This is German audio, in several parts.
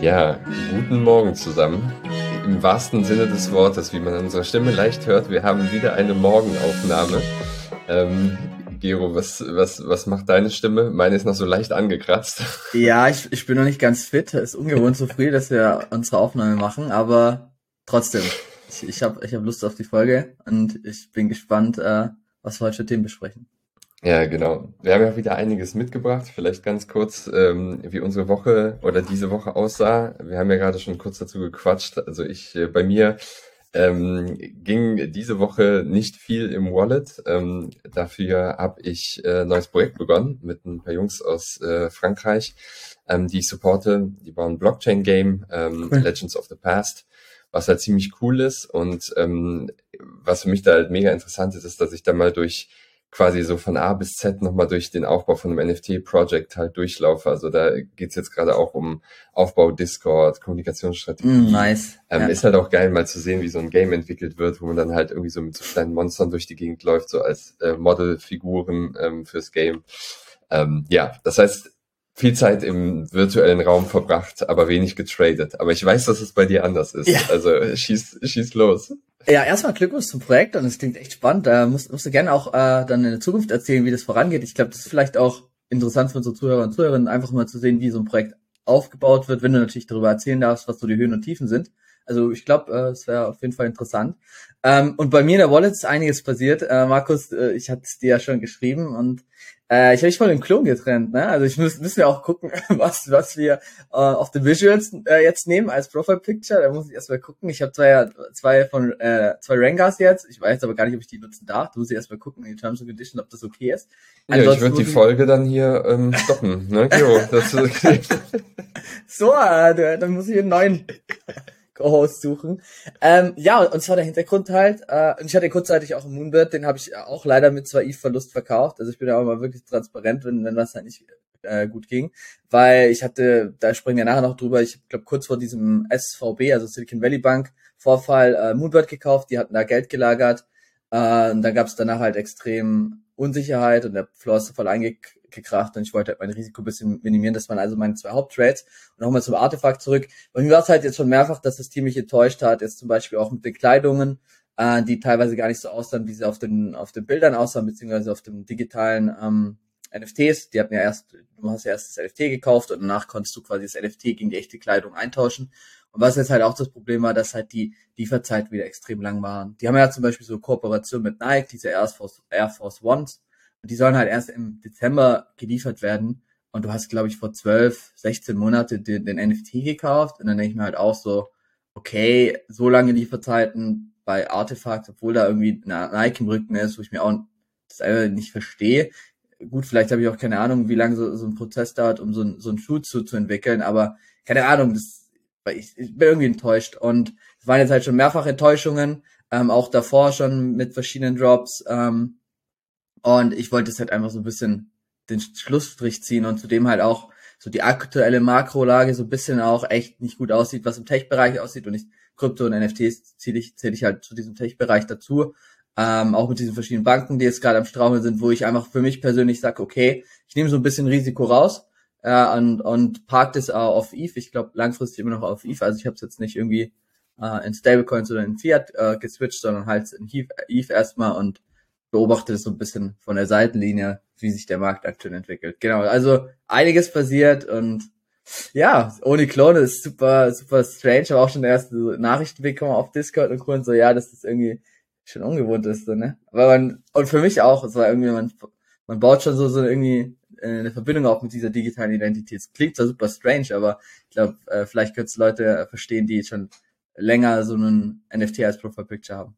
Ja, guten Morgen zusammen. Im wahrsten Sinne des Wortes, wie man an unserer Stimme leicht hört, wir haben wieder eine Morgenaufnahme. Ähm, Gero, was, was, was macht deine Stimme? Meine ist noch so leicht angekratzt. Ja, ich, ich bin noch nicht ganz fit. Es ist ungewohnt so früh, dass wir unsere Aufnahme machen, aber trotzdem, ich, ich habe ich hab Lust auf die Folge und ich bin gespannt, äh, was wir heute für Themen besprechen. Ja, genau. Wir haben ja wieder einiges mitgebracht. Vielleicht ganz kurz, ähm, wie unsere Woche oder diese Woche aussah. Wir haben ja gerade schon kurz dazu gequatscht. Also ich, äh, bei mir ähm, ging diese Woche nicht viel im Wallet. Ähm, dafür habe ich äh, neues Projekt begonnen mit ein paar Jungs aus äh, Frankreich, ähm, die ich supporte. Die bauen Blockchain-Game, ähm, cool. Legends of the Past, was halt ziemlich cool ist. Und ähm, was für mich da halt mega interessant ist, ist, dass ich da mal durch quasi so von A bis Z nochmal durch den Aufbau von einem NFT-Project halt durchlaufe. Also da geht's jetzt gerade auch um Aufbau Discord, Kommunikationsstrategie. Mm, nice. Ähm, ja. Ist halt auch geil, mal zu sehen, wie so ein Game entwickelt wird, wo man dann halt irgendwie so mit so kleinen Monstern durch die Gegend läuft, so als äh, Modelfiguren ähm, fürs Game. Ähm, ja, das heißt, viel Zeit im virtuellen Raum verbracht, aber wenig getradet. Aber ich weiß, dass es bei dir anders ist. Ja. Also schieß, schieß los. Ja, erstmal Glückwunsch zum Projekt und es klingt echt spannend. Da musst, musst du gerne auch äh, dann in der Zukunft erzählen, wie das vorangeht. Ich glaube, das ist vielleicht auch interessant für unsere Zuhörer und Zuhörerinnen, einfach mal zu sehen, wie so ein Projekt aufgebaut wird, wenn du natürlich darüber erzählen darfst, was so die Höhen und Tiefen sind. Also ich glaube, äh, es wäre auf jeden Fall interessant. Ähm, und bei mir in der Wallet ist einiges passiert. Äh, Markus, äh, ich hatte es dir ja schon geschrieben und äh, ich habe mich von dem Klon getrennt. Ne? Also ich muss müssen wir auch gucken, was was wir äh, auf den Visuals äh, jetzt nehmen als Profile Picture. Da muss ich erstmal gucken. Ich habe zwei zwei von äh, zwei Rangers jetzt. Ich weiß aber gar nicht, ob ich die nutzen darf. Da muss ich erstmal gucken in die Terms and Conditions, ob das okay ist. Ja, ich würde die Folge dann hier ähm, stoppen. Ne? Jo, das so, äh, dann muss ich einen neuen Co-Host suchen. Ähm, ja, und zwar der Hintergrund halt, äh, und ich hatte kurzzeitig auch einen Moonbird, den habe ich auch leider mit zwei ETH-Verlust verkauft. Also ich bin da auch mal wirklich transparent, wenn, wenn was halt nicht äh, gut ging. Weil ich hatte, da springen wir nachher noch drüber, ich glaube kurz vor diesem SVB, also Silicon Valley Bank, Vorfall äh, Moonbird gekauft, die hatten da Geld gelagert. Äh, und dann gab es danach halt extrem Unsicherheit und der Floor ist voll eingekriegt gekracht und ich wollte halt mein Risiko ein bisschen minimieren. Das waren also meine zwei Haupttrades. Und nochmal zum Artefakt zurück. Bei mir war es halt jetzt schon mehrfach, dass das Team mich enttäuscht hat. Jetzt zum Beispiel auch mit den Kleidungen, äh, die teilweise gar nicht so aussahen, wie sie auf den, auf den Bildern aussahen, beziehungsweise auf dem digitalen ähm, NFTs. Die hatten ja erst, du hast ja erst das NFT gekauft und danach konntest du quasi das NFT gegen die echte Kleidung eintauschen. Und was jetzt halt auch das Problem war, dass halt die Lieferzeit wieder extrem lang waren. Die haben ja zum Beispiel so Kooperation mit Nike, diese Air Force, Air Force Ones, die sollen halt erst im Dezember geliefert werden. Und du hast, glaube ich, vor 12, 16 Monate den, den NFT gekauft. Und dann denke ich mir halt auch so, okay, so lange Lieferzeiten bei Artefakt, obwohl da irgendwie eine im Rücken ist, wo ich mir auch das einfach nicht verstehe. Gut, vielleicht habe ich auch keine Ahnung, wie lange so, so ein Prozess dauert, um so, ein, so einen Schuh zu, zu entwickeln, aber keine Ahnung, das, ich, ich bin irgendwie enttäuscht. Und es waren jetzt halt schon mehrfach Enttäuschungen, ähm, auch davor schon mit verschiedenen Drops. Ähm, und ich wollte es halt einfach so ein bisschen den Schlussstrich ziehen und zudem halt auch so die aktuelle Makrolage so ein bisschen auch echt nicht gut aussieht, was im Tech-Bereich aussieht und ich Krypto und NFTs zähle ich, zähle ich halt zu diesem Tech-Bereich dazu. Ähm, auch mit diesen verschiedenen Banken, die jetzt gerade am Straumeln sind, wo ich einfach für mich persönlich sage, okay, ich nehme so ein bisschen Risiko raus äh, und, und park das auch auf ETH. Ich glaube langfristig immer noch auf ETH. Also ich habe es jetzt nicht irgendwie äh, in Stablecoins oder in Fiat äh, geswitcht, sondern halt in ETH, ETH erstmal und beobachte so ein bisschen von der Seitenlinie, wie sich der Markt aktuell entwickelt. Genau, also einiges passiert und ja, ohne Klone ist super, super strange. Aber auch schon erste Nachrichten bekommen auf Discord und Grund so, ja, dass das irgendwie schon ungewohnt ist, so, ne? Aber man, und für mich auch, es war irgendwie, man, man baut schon so, so irgendwie eine Verbindung auch mit dieser digitalen Identität. Es klingt zwar super strange, aber ich glaube, äh, vielleicht können es Leute verstehen, die schon länger so einen NFT als Profile Picture haben.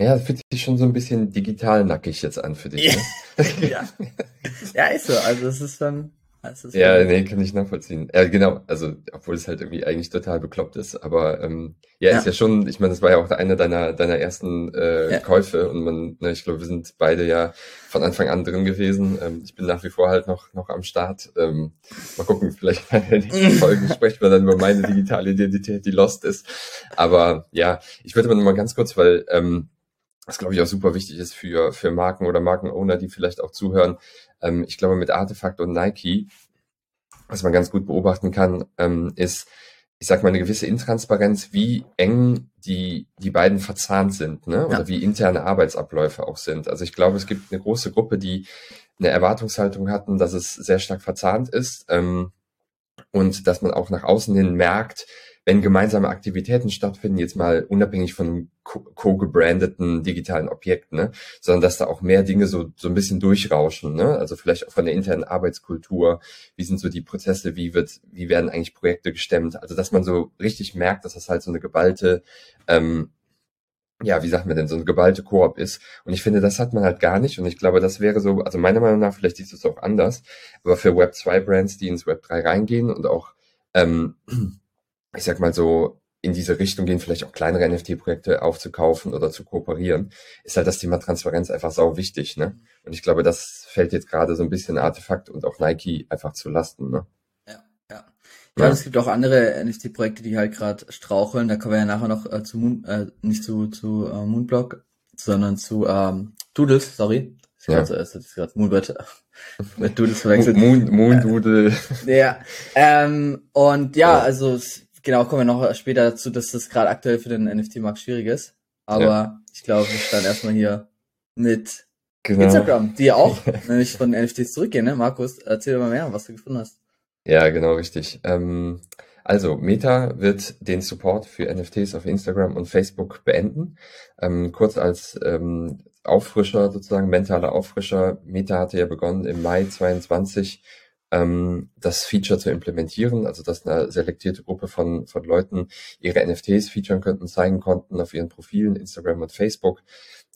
Ja, das fühlt sich schon so ein bisschen digital nackig jetzt an für dich. Ne? ja. ja, ist so. Also es ist dann. Es ist ja, nee, kann ich nachvollziehen. Ja, genau. Also, obwohl es halt irgendwie eigentlich total bekloppt ist. Aber ähm, ja, ja. ist ja schon, ich meine, das war ja auch einer deiner, deiner ersten äh, ja. Käufe und man, ne, ich glaube, wir sind beide ja von Anfang an drin gewesen. Ähm, ich bin nach wie vor halt noch, noch am Start. Ähm, mal gucken, vielleicht bei der nächsten Folge sprechen wir dann über meine digitale Identität, die lost ist. Aber ja, ich würde mal noch mal ganz kurz, weil ähm, was glaube ich auch super wichtig ist für, für Marken oder Markenowner, die vielleicht auch zuhören. Ähm, ich glaube, mit Artefakt und Nike, was man ganz gut beobachten kann, ähm, ist, ich sag mal, eine gewisse Intransparenz, wie eng die, die beiden verzahnt sind, ne? Oder ja. wie interne Arbeitsabläufe auch sind. Also ich glaube, es gibt eine große Gruppe, die eine Erwartungshaltung hatten, dass es sehr stark verzahnt ist ähm, und dass man auch nach außen hin merkt, wenn gemeinsame Aktivitäten stattfinden, jetzt mal unabhängig von co-gebrandeten digitalen Objekt, ne, sondern dass da auch mehr Dinge so, so ein bisschen durchrauschen, ne, also vielleicht auch von der internen Arbeitskultur, wie sind so die Prozesse, wie wird, wie werden eigentlich Projekte gestemmt, also dass man so richtig merkt, dass das halt so eine geballte, ähm, ja, wie sagt man denn, so eine geballte Koop ist. Und ich finde, das hat man halt gar nicht. Und ich glaube, das wäre so, also meiner Meinung nach, vielleicht du es auch anders, aber für Web 2 Brands, die ins Web 3 reingehen und auch ähm, ich sag mal so, in diese Richtung gehen, vielleicht auch kleinere NFT-Projekte aufzukaufen oder zu kooperieren, ist halt das Thema Transparenz einfach sau wichtig, ne? Und ich glaube, das fällt jetzt gerade so ein bisschen Artefakt und auch Nike einfach zu Lasten, ne? Ja, ja. Ja, ja. es gibt auch andere NFT-Projekte, die halt gerade straucheln. Da kommen wir ja nachher noch äh, zu Moon, äh, nicht zu, zu äh, Moonblock, sondern zu ähm, Doodles, sorry. Ich ja. gerade so, ist gerade Moonbird mit Doodles verwechselt. Moon, Moon Doodle. Ja. Ähm, und ja, ja. also genau, kommen wir noch später dazu, dass das gerade aktuell für den NFT-Markt schwierig ist. Aber ja. ich glaube, wir starten erstmal hier mit genau. Instagram, die ja auch nämlich von NFTs zurückgehen, ne? Markus, erzähl mal mehr, was du gefunden hast. Ja, genau, richtig. Ähm, also, Meta wird den Support für NFTs auf Instagram und Facebook beenden. Ähm, kurz als ähm, Auffrischer sozusagen, mentaler Auffrischer. Meta hatte ja begonnen im Mai 22 ähm, das Feature zu implementieren, also dass eine selektierte Gruppe von, von Leuten ihre NFTs featuren könnten, zeigen konnten auf ihren Profilen, Instagram und Facebook.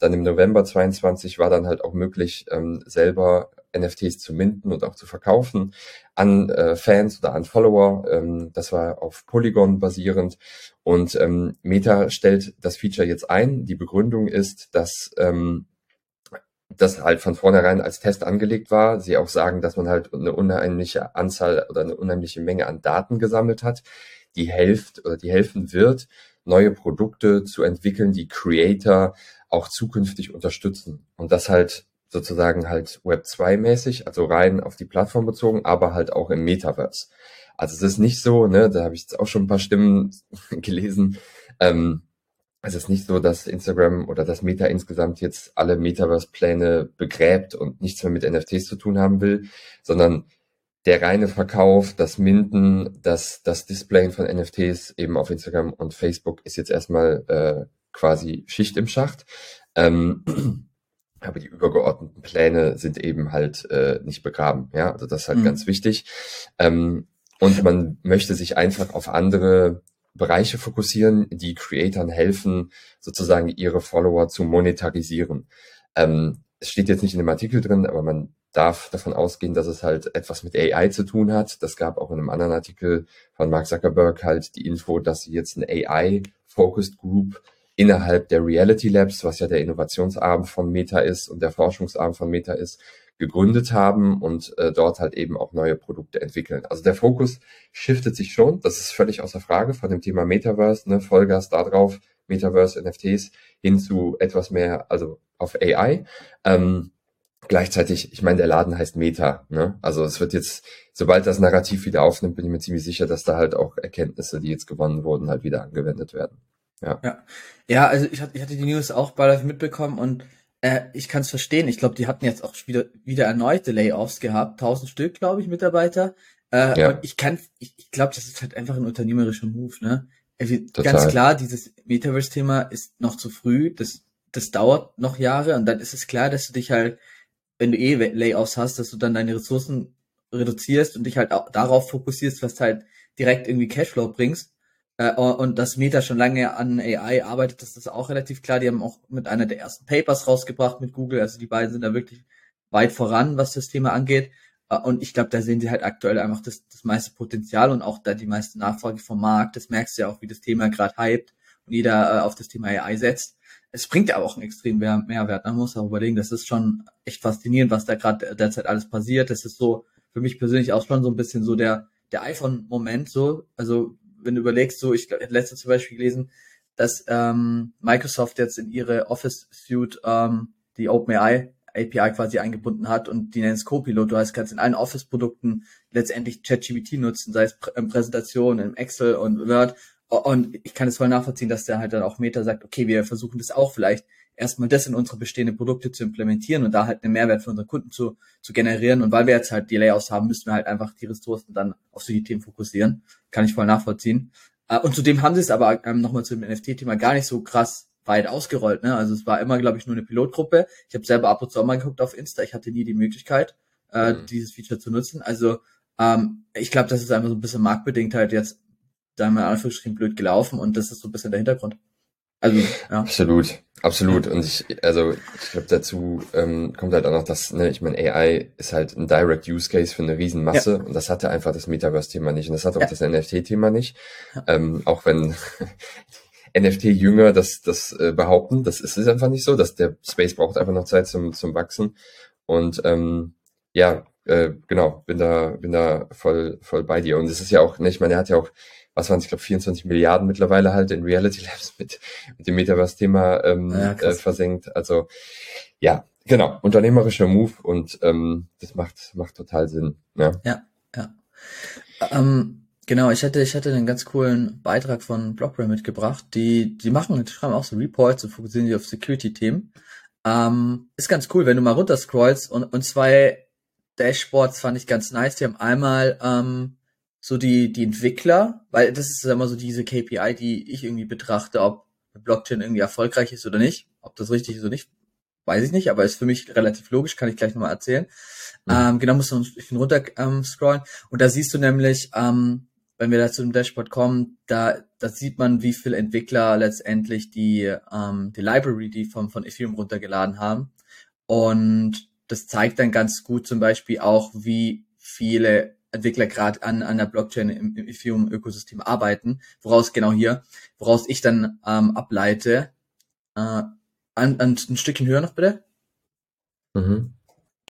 Dann im November 22 war dann halt auch möglich, ähm, selber NFTs zu minden und auch zu verkaufen an äh, Fans oder an Follower. Ähm, das war auf Polygon basierend. Und ähm, Meta stellt das Feature jetzt ein. Die Begründung ist, dass ähm, das halt von vornherein als Test angelegt war. Sie auch sagen, dass man halt eine unheimliche Anzahl oder eine unheimliche Menge an Daten gesammelt hat, die hilft oder die helfen wird, neue Produkte zu entwickeln, die Creator auch zukünftig unterstützen. Und das halt sozusagen halt Web 2 mäßig, also rein auf die Plattform bezogen, aber halt auch im Metaverse. Also es ist nicht so, ne, da habe ich jetzt auch schon ein paar Stimmen gelesen, ähm, es ist nicht so, dass Instagram oder das Meta insgesamt jetzt alle Metaverse-Pläne begräbt und nichts mehr mit NFTs zu tun haben will, sondern der reine Verkauf, das Minden, das, das Displayen von NFTs eben auf Instagram und Facebook ist jetzt erstmal äh, quasi Schicht im Schacht. Ähm, aber die übergeordneten Pläne sind eben halt äh, nicht begraben. Ja, also das ist halt mhm. ganz wichtig. Ähm, und man möchte sich einfach auf andere Bereiche fokussieren, die Creatoren helfen, sozusagen ihre Follower zu monetarisieren. Ähm, es steht jetzt nicht in dem Artikel drin, aber man darf davon ausgehen, dass es halt etwas mit AI zu tun hat. Das gab auch in einem anderen Artikel von Mark Zuckerberg halt die Info, dass sie jetzt eine AI-Focused Group innerhalb der Reality Labs, was ja der Innovationsarm von Meta ist und der Forschungsarm von Meta ist, gegründet haben und äh, dort halt eben auch neue Produkte entwickeln. Also der Fokus shiftet sich schon, das ist völlig außer Frage von dem Thema Metaverse, ne, Vollgas da drauf, Metaverse, NFTs, hin zu etwas mehr, also auf AI. Ähm, gleichzeitig, ich meine, der Laden heißt Meta, ne? Also es wird jetzt, sobald das Narrativ wieder aufnimmt, bin ich mir ziemlich sicher, dass da halt auch Erkenntnisse, die jetzt gewonnen wurden, halt wieder angewendet werden. Ja. Ja, ja also ich hatte, ich hatte die News auch bald mitbekommen und äh, ich kann es verstehen. Ich glaube, die hatten jetzt auch wieder, wieder erneute Layoffs gehabt. Tausend Stück, glaube ich, Mitarbeiter. Äh, ja. Ich kann, ich, ich glaube, das ist halt einfach ein unternehmerischer Move, ne? Ganz klar, dieses Metaverse-Thema ist noch zu früh. Das, das dauert noch Jahre und dann ist es klar, dass du dich halt, wenn du eh Layoffs hast, dass du dann deine Ressourcen reduzierst und dich halt auch darauf fokussierst, was halt direkt irgendwie Cashflow bringst. Äh, und dass Meta schon lange an AI arbeitet, das ist auch relativ klar. Die haben auch mit einer der ersten Papers rausgebracht mit Google. Also die beiden sind da wirklich weit voran, was das Thema angeht. Äh, und ich glaube, da sehen sie halt aktuell einfach das, das meiste Potenzial und auch da die meiste Nachfrage vom Markt. Das merkst du ja auch, wie das Thema gerade hypt und jeder äh, auf das Thema AI setzt. Es bringt ja auch einen extremen Mehrwert. Man muss auch überlegen, das ist schon echt faszinierend, was da gerade derzeit alles passiert. Das ist so für mich persönlich auch schon so ein bisschen so der, der iPhone-Moment so. Also wenn du überlegst, so, ich hätte letztens zum Beispiel gelesen, dass ähm, Microsoft jetzt in ihre Office Suite ähm, die OpenAI API quasi eingebunden hat und die nennen es Copilot. Du heißt, kannst in allen Office-Produkten letztendlich ChatGPT nutzen, sei es in Präsentationen, im Excel und Word. Und ich kann es voll nachvollziehen, dass der halt dann auch Meta sagt, okay, wir versuchen das auch vielleicht erstmal das in unsere bestehenden Produkte zu implementieren und da halt einen Mehrwert für unsere Kunden zu, zu generieren. Und weil wir jetzt halt die Layouts haben, müssen wir halt einfach die Ressourcen dann auf solche Themen fokussieren. Kann ich voll nachvollziehen. Äh, und zudem haben sie es aber ähm, nochmal zu dem NFT-Thema gar nicht so krass weit ausgerollt. Ne? Also es war immer, glaube ich, nur eine Pilotgruppe. Ich habe selber ab und zu auch mal geguckt auf Insta. Ich hatte nie die Möglichkeit, äh, mhm. dieses Feature zu nutzen. Also ähm, ich glaube, das ist einfach so ein bisschen marktbedingt halt jetzt, da wir Anführungsstrichen blöd gelaufen und das ist so ein bisschen der Hintergrund. Also, ja. Absolut, absolut. Und ich, also ich glaube, dazu ähm, kommt halt auch noch, dass, ne, ich meine, AI ist halt ein Direct Use Case für eine Riesenmasse ja. und das hatte einfach das Metaverse-Thema nicht und das hat auch ja. das NFT-Thema nicht. Ähm, auch wenn NFT-Jünger das, das äh, behaupten, das ist es einfach nicht so, dass der Space braucht einfach noch Zeit zum, zum Wachsen. Und ähm, ja, äh, genau, bin da, bin da voll, voll bei dir. Und es ist ja auch, ne, ich meine, er hat ja auch was waren es, ich glaube 24 Milliarden mittlerweile halt in Reality Labs mit, mit dem Metaverse-Thema ähm, ja, äh, versenkt. Also ja, genau, unternehmerischer Move und ähm, das macht, macht total Sinn. Ja, ja. ja. Ähm, genau, ich hätte, ich hätte einen ganz coolen Beitrag von Blockbrain mitgebracht. Die, die machen, die schreiben auch so Reports und fokussieren sich auf Security-Themen. Ähm, ist ganz cool, wenn du mal runterscrollst und, und zwei Dashboards fand ich ganz nice. Die haben einmal ähm, so die, die Entwickler, weil das ist immer so diese KPI, die ich irgendwie betrachte, ob Blockchain irgendwie erfolgreich ist oder nicht. Ob das richtig ist oder nicht, weiß ich nicht, aber ist für mich relativ logisch, kann ich gleich nochmal erzählen. Mhm. Ähm, genau, musst du ein bisschen runter ähm, scrollen. Und da siehst du nämlich, ähm, wenn wir da zu dem Dashboard kommen, da, da sieht man, wie viele Entwickler letztendlich die, ähm, die Library, die vom, von Ethereum runtergeladen haben. Und das zeigt dann ganz gut zum Beispiel auch, wie viele Entwickler gerade an, an der Blockchain im, im Ethereum-Ökosystem arbeiten, woraus genau hier, woraus ich dann ähm, ableite. Äh, an, an, ein Stückchen höher noch bitte. Mhm.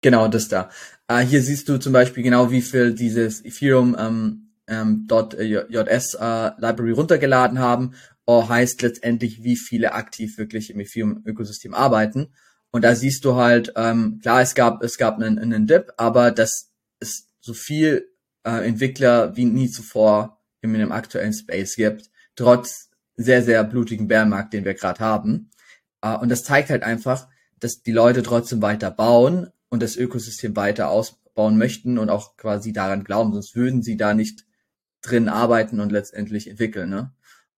Genau, das da. Äh, hier siehst du zum Beispiel genau, wie viel dieses Ethereum ähm, ähm, .js äh, Library runtergeladen haben. Oh, heißt letztendlich, wie viele aktiv wirklich im Ethereum-Ökosystem arbeiten. Und da siehst du halt, ähm, klar, es gab, es gab einen, einen Dip, aber das so viel äh, Entwickler wie nie zuvor in dem aktuellen Space gibt, trotz sehr, sehr blutigen Bärenmarkt, den wir gerade haben. Äh, und das zeigt halt einfach, dass die Leute trotzdem weiter bauen und das Ökosystem weiter ausbauen möchten und auch quasi daran glauben, sonst würden sie da nicht drin arbeiten und letztendlich entwickeln. Ne?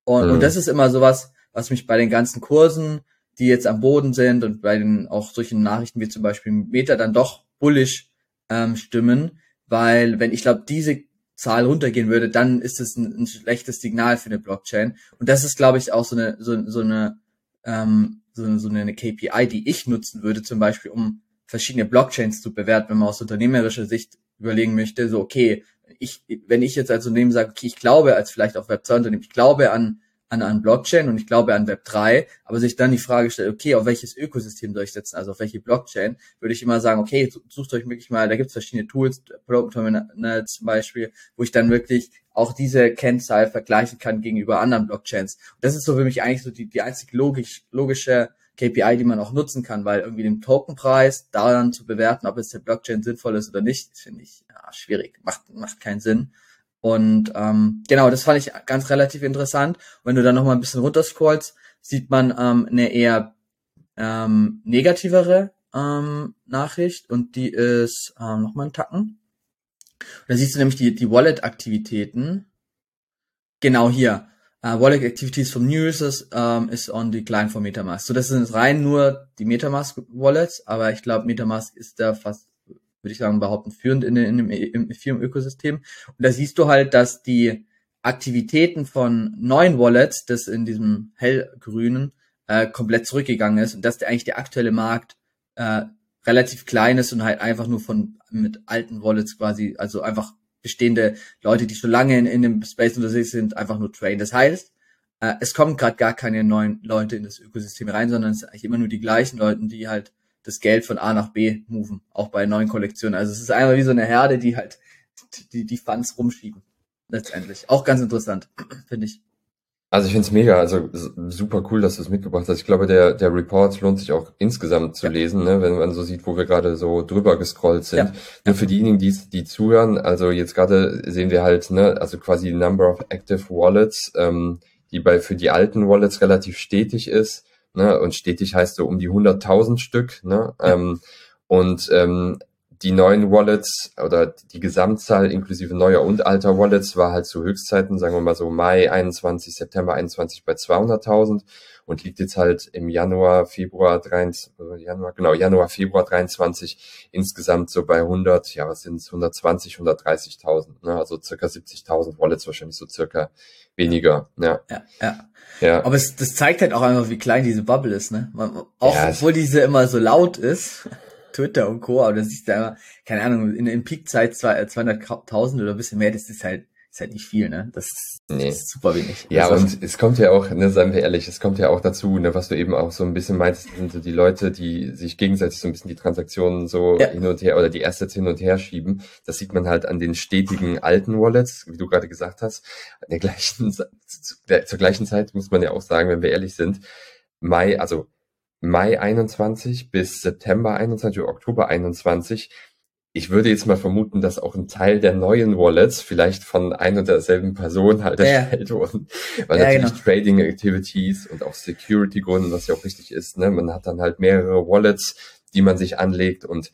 Und, mhm. und das ist immer sowas, was mich bei den ganzen Kursen, die jetzt am Boden sind und bei den auch solchen Nachrichten wie zum Beispiel Meta dann doch bullish ähm, stimmen, weil wenn ich glaube, diese Zahl runtergehen würde, dann ist es ein, ein, schlechtes Signal für eine Blockchain. Und das ist, glaube ich, auch so eine, so, so eine, ähm, so, so eine KPI, die ich nutzen würde, zum Beispiel, um verschiedene Blockchains zu bewerten, wenn man aus unternehmerischer Sicht überlegen möchte, so, okay, ich, wenn ich jetzt als Unternehmen sage, okay, ich glaube als vielleicht auch Web2-Unternehmen, ich glaube an an, an Blockchain und ich glaube an Web 3, aber sich dann die Frage stellt, okay, auf welches Ökosystem soll ich setzen, also auf welche Blockchain, würde ich immer sagen, okay, sucht euch wirklich mal, da gibt es verschiedene Tools, Terminal zum Beispiel, wo ich dann wirklich auch diese Kennzahl vergleichen kann gegenüber anderen Blockchains. Und das ist so für mich eigentlich so die, die einzig logisch, logische KPI, die man auch nutzen kann, weil irgendwie den Tokenpreis daran zu bewerten, ob es der Blockchain sinnvoll ist oder nicht, finde ich ja, schwierig, macht, macht keinen Sinn. Und ähm, genau, das fand ich ganz relativ interessant. wenn du dann noch mal ein bisschen runterscrollst, sieht man ähm, eine eher ähm, negativere ähm, Nachricht und die ist ähm, noch mal ein Tacken. Da siehst du nämlich die, die Wallet-Aktivitäten. Genau hier. Uh, Wallet Activities from New Users um, is on decline for MetaMask. So, das sind rein nur die MetaMask Wallets, aber ich glaube, MetaMask ist da fast würde ich sagen, behaupten, führend in, in, im, im Firmenökosystem. Und da siehst du halt, dass die Aktivitäten von neuen Wallets, das in diesem hellgrünen, äh, komplett zurückgegangen ist und dass der eigentlich der aktuelle Markt äh, relativ klein ist und halt einfach nur von mit alten Wallets quasi, also einfach bestehende Leute, die schon lange in, in dem Space unterwegs sind, einfach nur traden. Das heißt, äh, es kommen gerade gar keine neuen Leute in das Ökosystem rein, sondern es sind eigentlich immer nur die gleichen Leute, die halt das Geld von A nach B moven, auch bei neuen Kollektionen. Also es ist einfach wie so eine Herde, die halt die, die Funds rumschieben. Letztendlich. Auch ganz interessant, finde ich. Also ich finde es mega, also super cool, dass du es mitgebracht hast. Ich glaube, der, der Report lohnt sich auch insgesamt zu ja. lesen, ne, wenn man so sieht, wo wir gerade so drüber gescrollt sind. Ja. Nur für diejenigen, die, die zuhören, also jetzt gerade sehen wir halt, ne, also quasi Number of Active Wallets, ähm, die bei für die alten Wallets relativ stetig ist. Ne, und stetig heißt so um die 100.000 Stück. Ne, ja. ähm, und ähm, die neuen Wallets oder die Gesamtzahl inklusive neuer und alter Wallets war halt zu Höchstzeiten, sagen wir mal so Mai 21, September 21 bei 200.000 und liegt jetzt halt im Januar, Februar 23, Januar, genau, Januar, Februar 23 insgesamt so bei 100, ja, was sind es, 120, 130.000, ne, also circa 70.000 Wallets wahrscheinlich so circa weniger, ja. Ja, ja. ja. Aber es, das zeigt halt auch einfach, wie klein diese Bubble ist, ne? Auch ja, obwohl diese immer so laut ist. Twitter und Co. Aber das ist da immer, keine Ahnung, in, in Peakzeit 200.000 oder ein bisschen mehr, das ist halt, ist halt nicht viel, ne? Das ist, nee. das ist super wenig. Ja, also, und es kommt ja auch, ne, seien wir ehrlich, es kommt ja auch dazu, ne, was du eben auch so ein bisschen meintest, sind so die Leute, die sich gegenseitig so ein bisschen die Transaktionen so ja. hin und her oder die Assets hin und her schieben. Das sieht man halt an den stetigen alten Wallets, wie du gerade gesagt hast. An der gleichen, zur gleichen Zeit muss man ja auch sagen, wenn wir ehrlich sind, Mai, also Mai 21 bis September 21 oder Oktober 21. Ich würde jetzt mal vermuten, dass auch ein Teil der neuen Wallets vielleicht von ein und derselben Person halt erstellt ja. wurden. Weil ja, natürlich genau. Trading Activities und auch Security Gründen, was ja auch richtig ist, ne? Man hat dann halt mehrere Wallets, die man sich anlegt und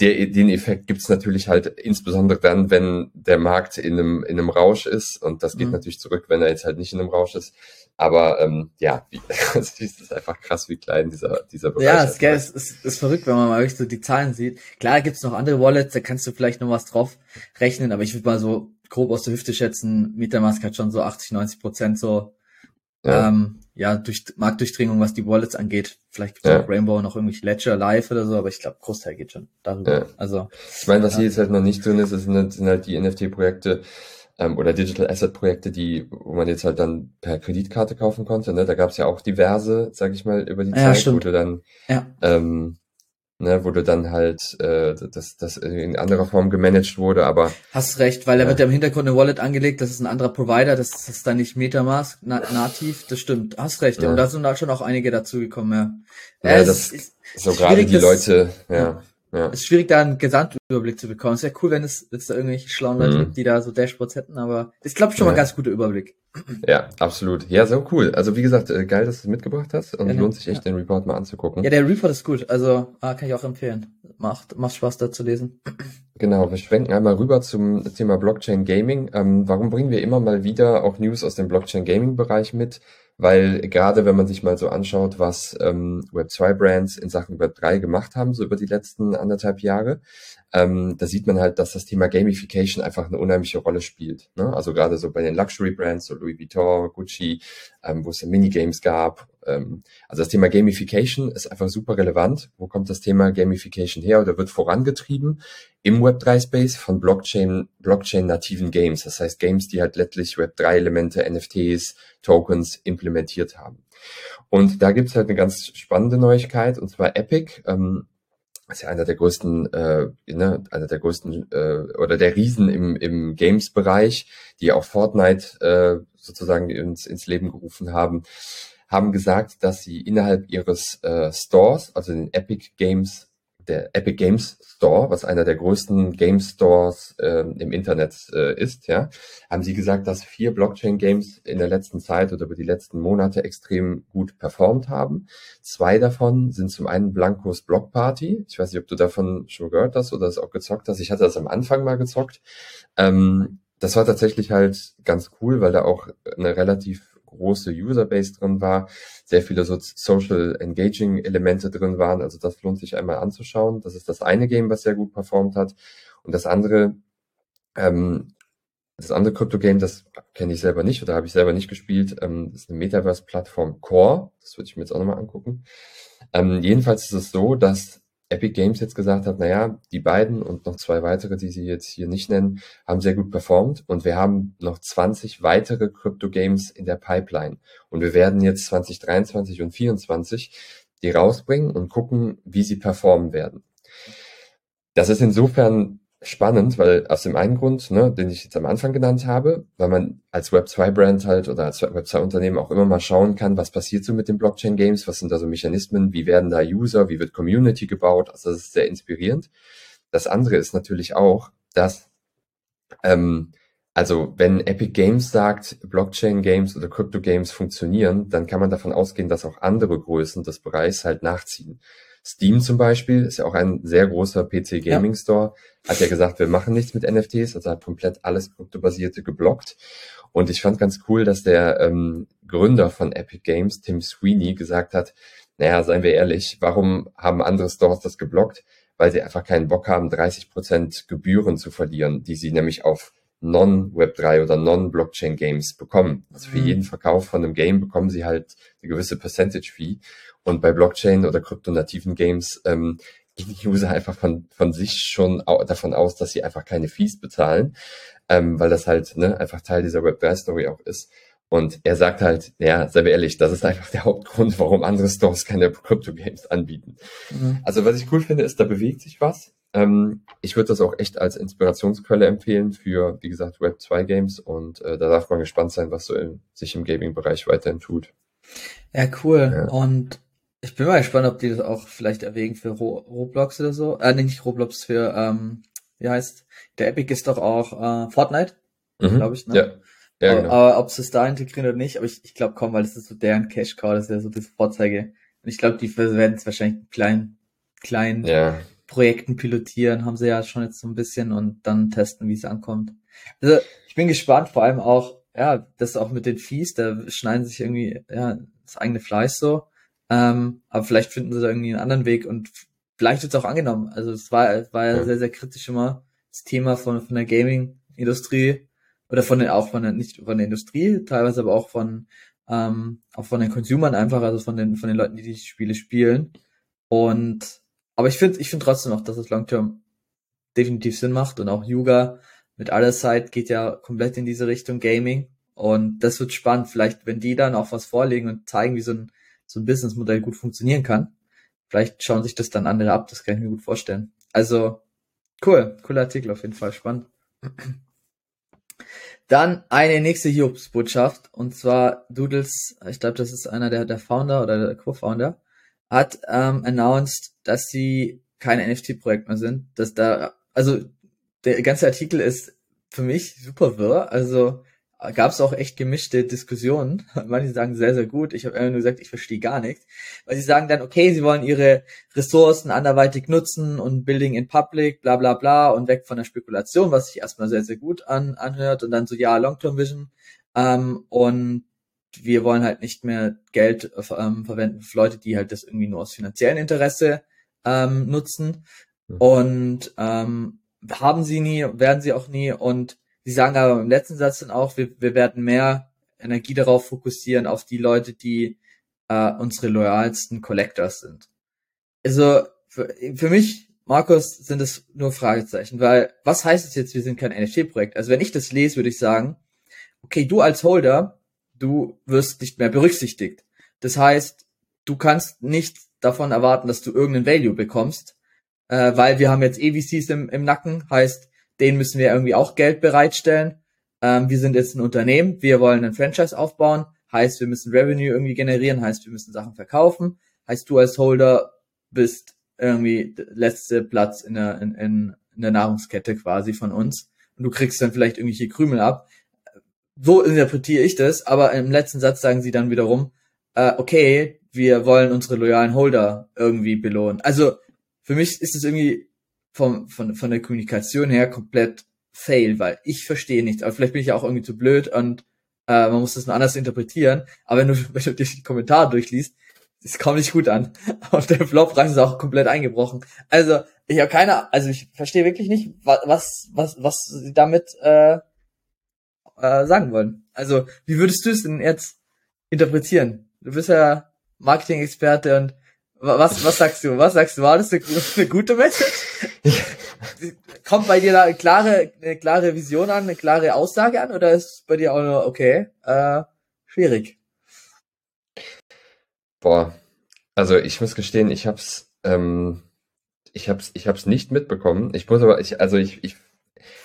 der, den Effekt gibt's natürlich halt insbesondere dann, wenn der Markt in einem, in einem Rausch ist. Und das geht mhm. natürlich zurück, wenn er jetzt halt nicht in einem Rausch ist. Aber ähm, ja, es ist einfach krass, wie klein dieser, dieser Bereich ja, ist. Ja, es ist, ist verrückt, wenn man mal wirklich so die Zahlen sieht. Klar gibt's noch andere Wallets, da kannst du vielleicht noch was drauf rechnen, aber ich würde mal so grob aus der Hüfte schätzen, Metamask hat schon so 80, 90 Prozent so ja. Ähm, ja, durch Marktdurchdringung, was die Wallets angeht. Vielleicht gibt es ja. auch Rainbow noch irgendwelche Ledger Live oder so, aber ich glaube, Großteil geht schon darüber. Ja. Also ich meine, was ja. hier jetzt halt noch nicht drin ist, sind, halt, sind halt die NFT-Projekte ähm, oder Digital Asset-Projekte, die, wo man jetzt halt dann per Kreditkarte kaufen konnte. Ne? Da gab es ja auch diverse, sag ich mal, über die Zeit, stimmt. wo du dann ja. ähm, ne, wo du dann halt äh, das, das in anderer Form gemanagt wurde, aber hast recht, weil er ja. wird ja im Hintergrund eine Wallet angelegt, das ist ein anderer Provider, das, das ist dann nicht MetaMask na, nativ, das stimmt, hast recht, ja. und da sind da schon auch einige dazugekommen, ja. Ja, das ist, so gerade die Leute, ja. Ja. Es ist schwierig, da einen Gesamtüberblick zu bekommen. Es wäre cool, wenn es jetzt da irgendwelche schlauen Leute mhm. gibt, die da so Dashboards hätten, aber ich glaube schon mal ein ganz guter Überblick. Ja, absolut. Ja, so cool. Also wie gesagt, äh, geil, dass du es mitgebracht hast und ja, lohnt sich echt, ja. den Report mal anzugucken. Ja, der Report ist gut. Also ah, kann ich auch empfehlen. Macht, macht Spaß, da zu lesen. Genau, wir schwenken einmal rüber zum Thema Blockchain Gaming. Ähm, warum bringen wir immer mal wieder auch News aus dem Blockchain Gaming Bereich mit? Weil gerade wenn man sich mal so anschaut, was ähm, Web2-Brands in Sachen Web3 gemacht haben, so über die letzten anderthalb Jahre, ähm, da sieht man halt, dass das Thema Gamification einfach eine unheimliche Rolle spielt. Ne? Also gerade so bei den Luxury-Brands, so Louis Vuitton, Gucci, ähm, wo es ja Minigames gab. Ähm, also das Thema Gamification ist einfach super relevant. Wo kommt das Thema Gamification her oder wird vorangetrieben? Im Web3-Space von Blockchain, Blockchain-nativen Games. Das heißt Games, die halt letztlich Web3-Elemente, NFTs, Tokens implementiert haben. Und da gibt's halt eine ganz spannende Neuigkeit, und zwar Epic. Ähm, ist ja einer der größten, äh, ne, einer der größten äh, oder der Riesen im, im Games-Bereich, die auch Fortnite äh, sozusagen ins, ins Leben gerufen haben, haben gesagt, dass sie innerhalb ihres äh, Stores, also den Epic Games der Epic Games Store, was einer der größten Game Stores äh, im Internet äh, ist, ja, haben sie gesagt, dass vier Blockchain Games in der letzten Zeit oder über die letzten Monate extrem gut performt haben. Zwei davon sind zum einen Blancos Block Party. Ich weiß nicht, ob du davon schon gehört hast oder das auch gezockt hast. Ich hatte das am Anfang mal gezockt. Ähm, das war tatsächlich halt ganz cool, weil da auch eine relativ große Userbase drin war, sehr viele so Social Engaging Elemente drin waren. Also das lohnt sich einmal anzuschauen. Das ist das eine Game, was sehr gut performt hat. Und das andere, ähm, das andere Crypto-Game, das kenne ich selber nicht oder habe ich selber nicht gespielt, ähm, das ist eine Metaverse-Plattform Core. Das würde ich mir jetzt auch nochmal angucken. Ähm, jedenfalls ist es so, dass Epic Games jetzt gesagt hat, naja, die beiden und noch zwei weitere, die sie jetzt hier nicht nennen, haben sehr gut performt und wir haben noch 20 weitere Crypto Games in der Pipeline und wir werden jetzt 2023 und 2024 die rausbringen und gucken, wie sie performen werden. Das ist insofern spannend, weil aus dem einen Grund, ne, den ich jetzt am Anfang genannt habe, weil man als Web2-Brand halt oder als Web2-Unternehmen auch immer mal schauen kann, was passiert so mit den Blockchain-Games, was sind da so Mechanismen, wie werden da User, wie wird Community gebaut, also das ist sehr inspirierend. Das andere ist natürlich auch, dass ähm, also wenn Epic Games sagt, Blockchain Games oder Crypto Games funktionieren, dann kann man davon ausgehen, dass auch andere Größen des Bereichs halt nachziehen. Steam zum Beispiel ist ja auch ein sehr großer PC Gaming ja. Store, hat ja gesagt, wir machen nichts mit NFTs, also hat komplett alles kryptobasierte geblockt. Und ich fand ganz cool, dass der ähm, Gründer von Epic Games, Tim Sweeney, gesagt hat, naja, seien wir ehrlich, warum haben andere Stores das geblockt? Weil sie einfach keinen Bock haben, 30 Prozent Gebühren zu verlieren, die sie nämlich auf Non-Web3 oder Non-Blockchain-Games bekommen. Also für mhm. jeden Verkauf von einem Game bekommen sie halt eine gewisse Percentage-Fee. Und bei Blockchain oder kryptonativen Games ähm, gehen die User einfach von, von sich schon davon aus, dass sie einfach keine Fees bezahlen, ähm, weil das halt ne, einfach Teil dieser Web3-Story auch ist. Und er sagt halt, ja, sei wir ehrlich, das ist einfach der Hauptgrund, warum andere Stores keine Crypto-Games anbieten. Mhm. Also was ich cool finde, ist, da bewegt sich was. Ähm, ich würde das auch echt als Inspirationsquelle empfehlen für, wie gesagt, Web 2 Games und äh, da darf man gespannt sein, was so in, sich im Gaming-Bereich weiterhin tut. Ja, cool. Ja. Und ich bin mal gespannt, ob die das auch vielleicht erwägen für Ro Roblox oder so. Äh, nicht Roblox, für, ähm, wie heißt, der Epic ist doch auch äh, Fortnite, mhm. glaube ich, ne? Ja. Ja, genau. Aber ob sie es da integrieren oder nicht, aber ich, ich glaube kaum, weil das ist so deren Cash-Cow, das ist ja so das Vorzeige. Und ich glaube, die werden es wahrscheinlich klein, klein ja. Projekten pilotieren, haben sie ja schon jetzt so ein bisschen und dann testen, wie es ankommt. Also ich bin gespannt, vor allem auch, ja, das auch mit den Fees, da schneiden sich irgendwie, ja, das eigene Fleisch so. Ähm, aber vielleicht finden sie da irgendwie einen anderen Weg und vielleicht wird es auch angenommen. Also es war, es war ja sehr, sehr kritisch immer das Thema von, von der Gaming-Industrie oder von den, auch von der, nicht von der Industrie, teilweise aber auch von, ähm, auch von den Consumern einfach, also von den, von den Leuten, die die Spiele spielen. Und aber ich finde ich finde trotzdem auch, dass es Long-Term definitiv Sinn macht und auch Yuga mit aller Zeit geht ja komplett in diese Richtung Gaming und das wird spannend. Vielleicht, wenn die dann auch was vorlegen und zeigen, wie so ein, so ein Businessmodell gut funktionieren kann, vielleicht schauen sich das dann andere ab. Das kann ich mir gut vorstellen. Also, cool. Cooler Artikel auf jeden Fall. Spannend. Dann eine nächste Hiobs-Botschaft und zwar Doodles, ich glaube, das ist einer der, der Founder oder der Co-Founder, hat ähm, announced, dass sie kein NFT-Projekt mehr sind. Dass da, also der ganze Artikel ist für mich super wirr. Also gab es auch echt gemischte Diskussionen. Manche sagen sehr, sehr gut. Ich habe immer nur gesagt, ich verstehe gar nichts. Weil sie sagen dann, okay, sie wollen ihre Ressourcen anderweitig nutzen und Building in Public, bla bla bla und weg von der Spekulation, was sich erstmal sehr, sehr gut an, anhört. Und dann so, ja, Long-Term Vision. Ähm, und wir wollen halt nicht mehr Geld ähm, verwenden für Leute, die halt das irgendwie nur aus finanziellem Interesse ähm, nutzen. Mhm. Und ähm, haben sie nie, werden sie auch nie. Und sie sagen aber im letzten Satz dann auch, wir, wir werden mehr Energie darauf fokussieren, auf die Leute, die äh, unsere loyalsten Collectors sind. Also für, für mich, Markus, sind es nur Fragezeichen, weil was heißt es jetzt, wir sind kein NFT-Projekt? Also wenn ich das lese, würde ich sagen, okay, du als Holder du wirst nicht mehr berücksichtigt. Das heißt, du kannst nicht davon erwarten, dass du irgendeinen Value bekommst, äh, weil wir haben jetzt EVCs im, im Nacken, heißt, denen müssen wir irgendwie auch Geld bereitstellen. Ähm, wir sind jetzt ein Unternehmen, wir wollen ein Franchise aufbauen, heißt, wir müssen Revenue irgendwie generieren, heißt, wir müssen Sachen verkaufen, heißt, du als Holder bist irgendwie letzte Platz in der, in, in der Nahrungskette quasi von uns. Und du kriegst dann vielleicht irgendwelche Krümel ab so interpretiere ich das, aber im letzten Satz sagen sie dann wiederum, äh, okay, wir wollen unsere loyalen Holder irgendwie belohnen. Also für mich ist es irgendwie vom, von, von der Kommunikation her komplett fail, weil ich verstehe nichts. Aber vielleicht bin ich ja auch irgendwie zu blöd und äh, man muss das nur anders interpretieren. Aber wenn du, wenn du die Kommentare durchliest, es kommt nicht gut an. Und der Floppreis ist auch komplett eingebrochen. Also, ich habe keine, also ich verstehe wirklich nicht, was, was, was sie damit äh, äh, sagen wollen. Also, wie würdest du es denn jetzt interpretieren? Du bist ja Marketing-Experte und was, was sagst du? Was sagst du? War das eine, eine gute Message? Kommt bei dir da eine klare, eine klare Vision an, eine klare Aussage an oder ist bei dir auch nur okay? Äh, schwierig. Boah, also ich muss gestehen, ich hab's, ähm, ich habe es ich hab's nicht mitbekommen. Ich muss aber, ich, also ich, ich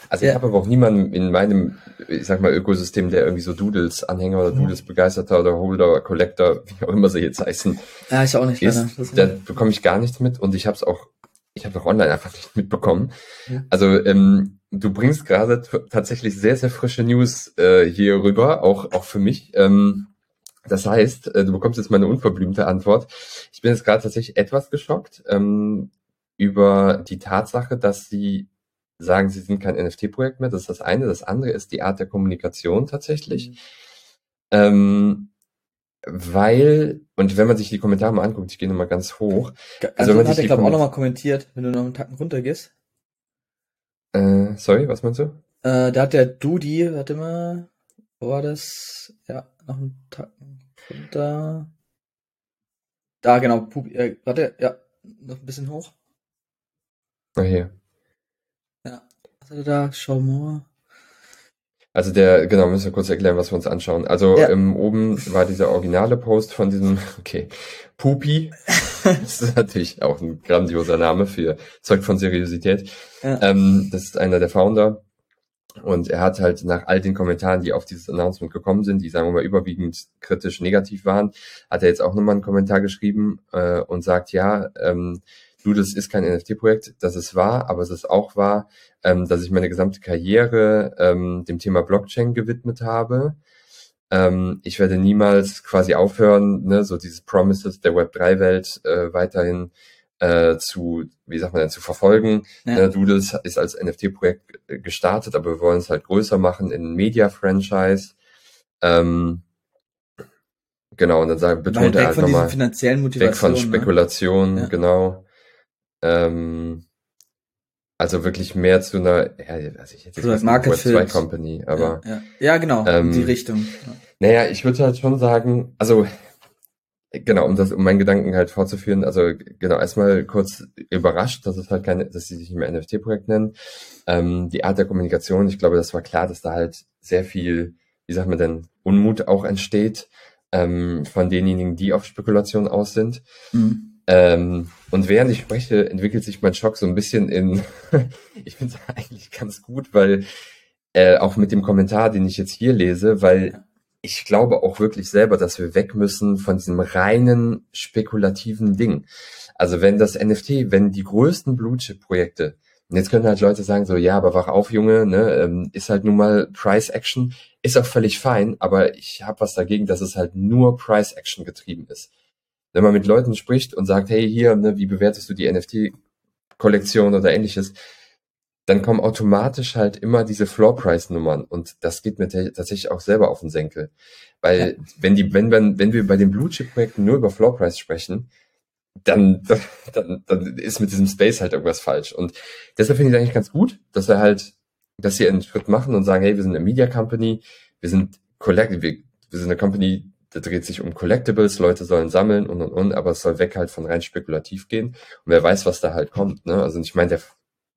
also ja. ich habe aber auch niemanden in meinem, ich sag mal, Ökosystem, der irgendwie so Doodles Anhänger oder Doodles Begeisterter oder Holder, Collector, wie auch immer sie jetzt heißen. Ja, ich auch nicht. Ist, da bekomme ich gar nichts mit und ich habe es auch, ich habe auch online einfach nicht mitbekommen. Ja. Also ähm, du bringst gerade tatsächlich sehr, sehr frische News äh, hier rüber, auch, auch für mich. Ähm, das heißt, äh, du bekommst jetzt meine unverblümte Antwort. Ich bin jetzt gerade tatsächlich etwas geschockt ähm, über die Tatsache, dass sie sagen, sie sind kein NFT-Projekt mehr. Das ist das eine. Das andere ist die Art der Kommunikation tatsächlich. Mhm. Ähm, weil, und wenn man sich die Kommentare mal anguckt, ich gehe nochmal ganz hoch. Also, also wenn man hat sich glaube auch nochmal kommentiert, wenn du noch einen Tacken runter gehst. Äh, sorry, was meinst du? Äh, da hat der Dudi, warte mal, wo war das? Ja, noch einen Tacken runter. Da, genau, Pub, äh, warte, ja, noch ein bisschen hoch. Ah, hier. Ja, was hat er da? More. Also der, genau, müssen wir kurz erklären, was wir uns anschauen. Also ja. ähm, oben war dieser originale Post von diesem, okay, Pupi. das ist natürlich auch ein grandioser Name für Zeug von Seriosität. Ja. Ähm, das ist einer der Founder. Und er hat halt nach all den Kommentaren, die auf dieses Announcement gekommen sind, die sagen wir mal überwiegend kritisch negativ waren, hat er jetzt auch nochmal einen Kommentar geschrieben äh, und sagt, ja, ähm, du, das ist kein NFT-Projekt, das ist wahr, aber es ist auch wahr, ähm, dass ich meine gesamte Karriere ähm, dem Thema Blockchain gewidmet habe. Ähm, ich werde niemals quasi aufhören, ne, so dieses Promises der Web3-Welt äh, weiterhin äh, zu, wie sagt man denn, zu verfolgen. Ja. Äh, Doodles ist als NFT-Projekt gestartet, aber wir wollen es halt größer machen in Media-Franchise. Ähm, genau, und dann sagen, betont er halt nochmal, weg von Spekulation, ne? genau. Ähm, also wirklich mehr zu einer, ja, also ich hätte jetzt so Market Web2 Company, aber. Ja, ja. ja genau, ähm, in die Richtung. Naja, ich würde halt schon sagen, also Genau, um das, um meinen Gedanken halt fortzuführen, also genau, erstmal kurz überrascht, dass es halt keine, dass sie sich nicht mehr NFT-Projekt nennen. Ähm, die Art der Kommunikation, ich glaube, das war klar, dass da halt sehr viel, wie sagt man denn, Unmut auch entsteht ähm, von denjenigen, die auf Spekulation aus sind. Mhm. Ähm, und während ich spreche, entwickelt sich mein Schock so ein bisschen in, ich finde es eigentlich ganz gut, weil äh, auch mit dem Kommentar, den ich jetzt hier lese, weil ich glaube auch wirklich selber, dass wir weg müssen von diesem reinen spekulativen Ding. Also wenn das NFT, wenn die größten Blue Chip Projekte, und jetzt können halt Leute sagen so, ja, aber wach auf, Junge, ne, ähm, ist halt nun mal Price Action, ist auch völlig fein, aber ich habe was dagegen, dass es halt nur Price Action getrieben ist wenn man mit Leuten spricht und sagt, hey, hier, ne, wie bewertest du die NFT-Kollektion oder ähnliches, dann kommen automatisch halt immer diese Floor-Price-Nummern und das geht mir tatsächlich auch selber auf den Senkel. Weil ja. wenn die, wenn, wenn, wenn wir bei den Blue-Chip-Projekten nur über Floor-Price sprechen, dann, dann, dann ist mit diesem Space halt irgendwas falsch. Und deshalb finde ich es eigentlich ganz gut, dass er halt, dass sie einen Schritt machen und sagen, hey, wir sind eine Media Company, wir sind Collect, wir, wir sind eine Company, da dreht sich um Collectibles, Leute sollen sammeln und und und, aber es soll weg halt von rein spekulativ gehen. Und wer weiß, was da halt kommt. Ne? Also ich meine, der,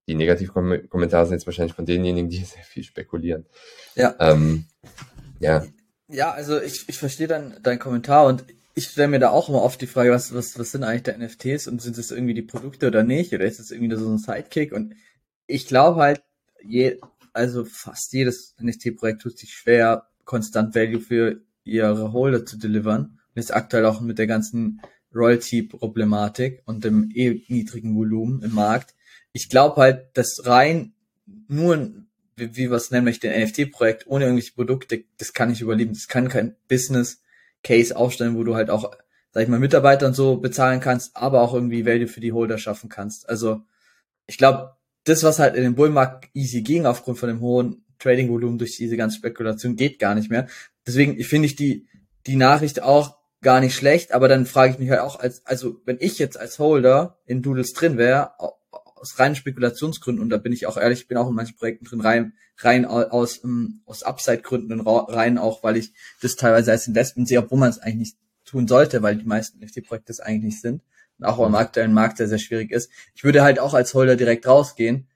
die Negativkommentare sind jetzt wahrscheinlich von denjenigen, die sehr viel spekulieren. Ja. Ähm, ja. Ja, also ich, ich verstehe dann deinen Kommentar und ich stelle mir da auch immer oft die Frage, was, was, was sind eigentlich der NFTs und sind es irgendwie die Produkte oder nicht? Oder ist es irgendwie so ein Sidekick? Und ich glaube halt, je, also fast jedes NFT-Projekt tut sich schwer, konstant Value für ihre Holder zu delivern. Und jetzt aktuell auch mit der ganzen Royalty-Problematik und dem eh niedrigen Volumen im Markt. Ich glaube halt, dass rein nur, wie, wie was nennen möchte, ein NFT-Projekt ohne irgendwelche Produkte, das kann nicht überleben. Das kann kein Business-Case aufstellen, wo du halt auch, sag ich mal, Mitarbeiter und so bezahlen kannst, aber auch irgendwie Value für die Holder schaffen kannst. Also ich glaube, das, was halt in den Bullmarkt easy ging, aufgrund von dem hohen Trading-Volumen durch diese ganze Spekulation, geht gar nicht mehr. Deswegen finde ich die, die Nachricht auch gar nicht schlecht, aber dann frage ich mich halt auch, als, also wenn ich jetzt als Holder in Doodles drin wäre, aus reinen Spekulationsgründen, und da bin ich auch ehrlich, ich bin auch in manchen Projekten drin, rein, rein aus, um, ähm, aus Upside-Gründen rein auch, weil ich das teilweise als Investment sehe, obwohl man es eigentlich nicht tun sollte, weil die meisten NFT-Projekte es eigentlich nicht sind und auch am aktuellen Markt sehr, sehr schwierig ist. Ich würde halt auch als Holder direkt rausgehen,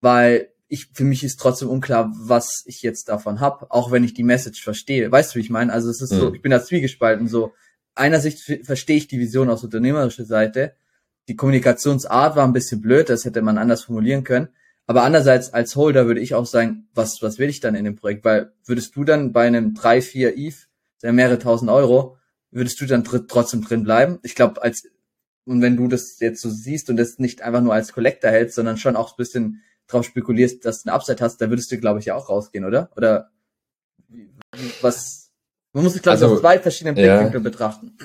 weil ich, für mich ist trotzdem unklar, was ich jetzt davon hab, auch wenn ich die Message verstehe. Weißt du, wie ich meine? Also es ist mhm. so, ich bin da zwiegespalten. So, einerseits verstehe ich die Vision aus unternehmerischer Seite, die Kommunikationsart war ein bisschen blöd, das hätte man anders formulieren können. Aber andererseits als Holder würde ich auch sagen, was, was will ich dann in dem Projekt? Weil würdest du dann bei einem 3, 4 ETH, der mehrere tausend Euro, würdest du dann dr trotzdem drin bleiben? Ich glaube, als, und wenn du das jetzt so siehst und das nicht einfach nur als Collector hältst, sondern schon auch ein bisschen drauf spekulierst, dass du eine Upside hast, da würdest du, glaube ich, ja auch rausgehen, oder? Oder was? Man muss es, glaube ich, also, aus zwei verschiedenen Blickwinkeln ja. betrachten.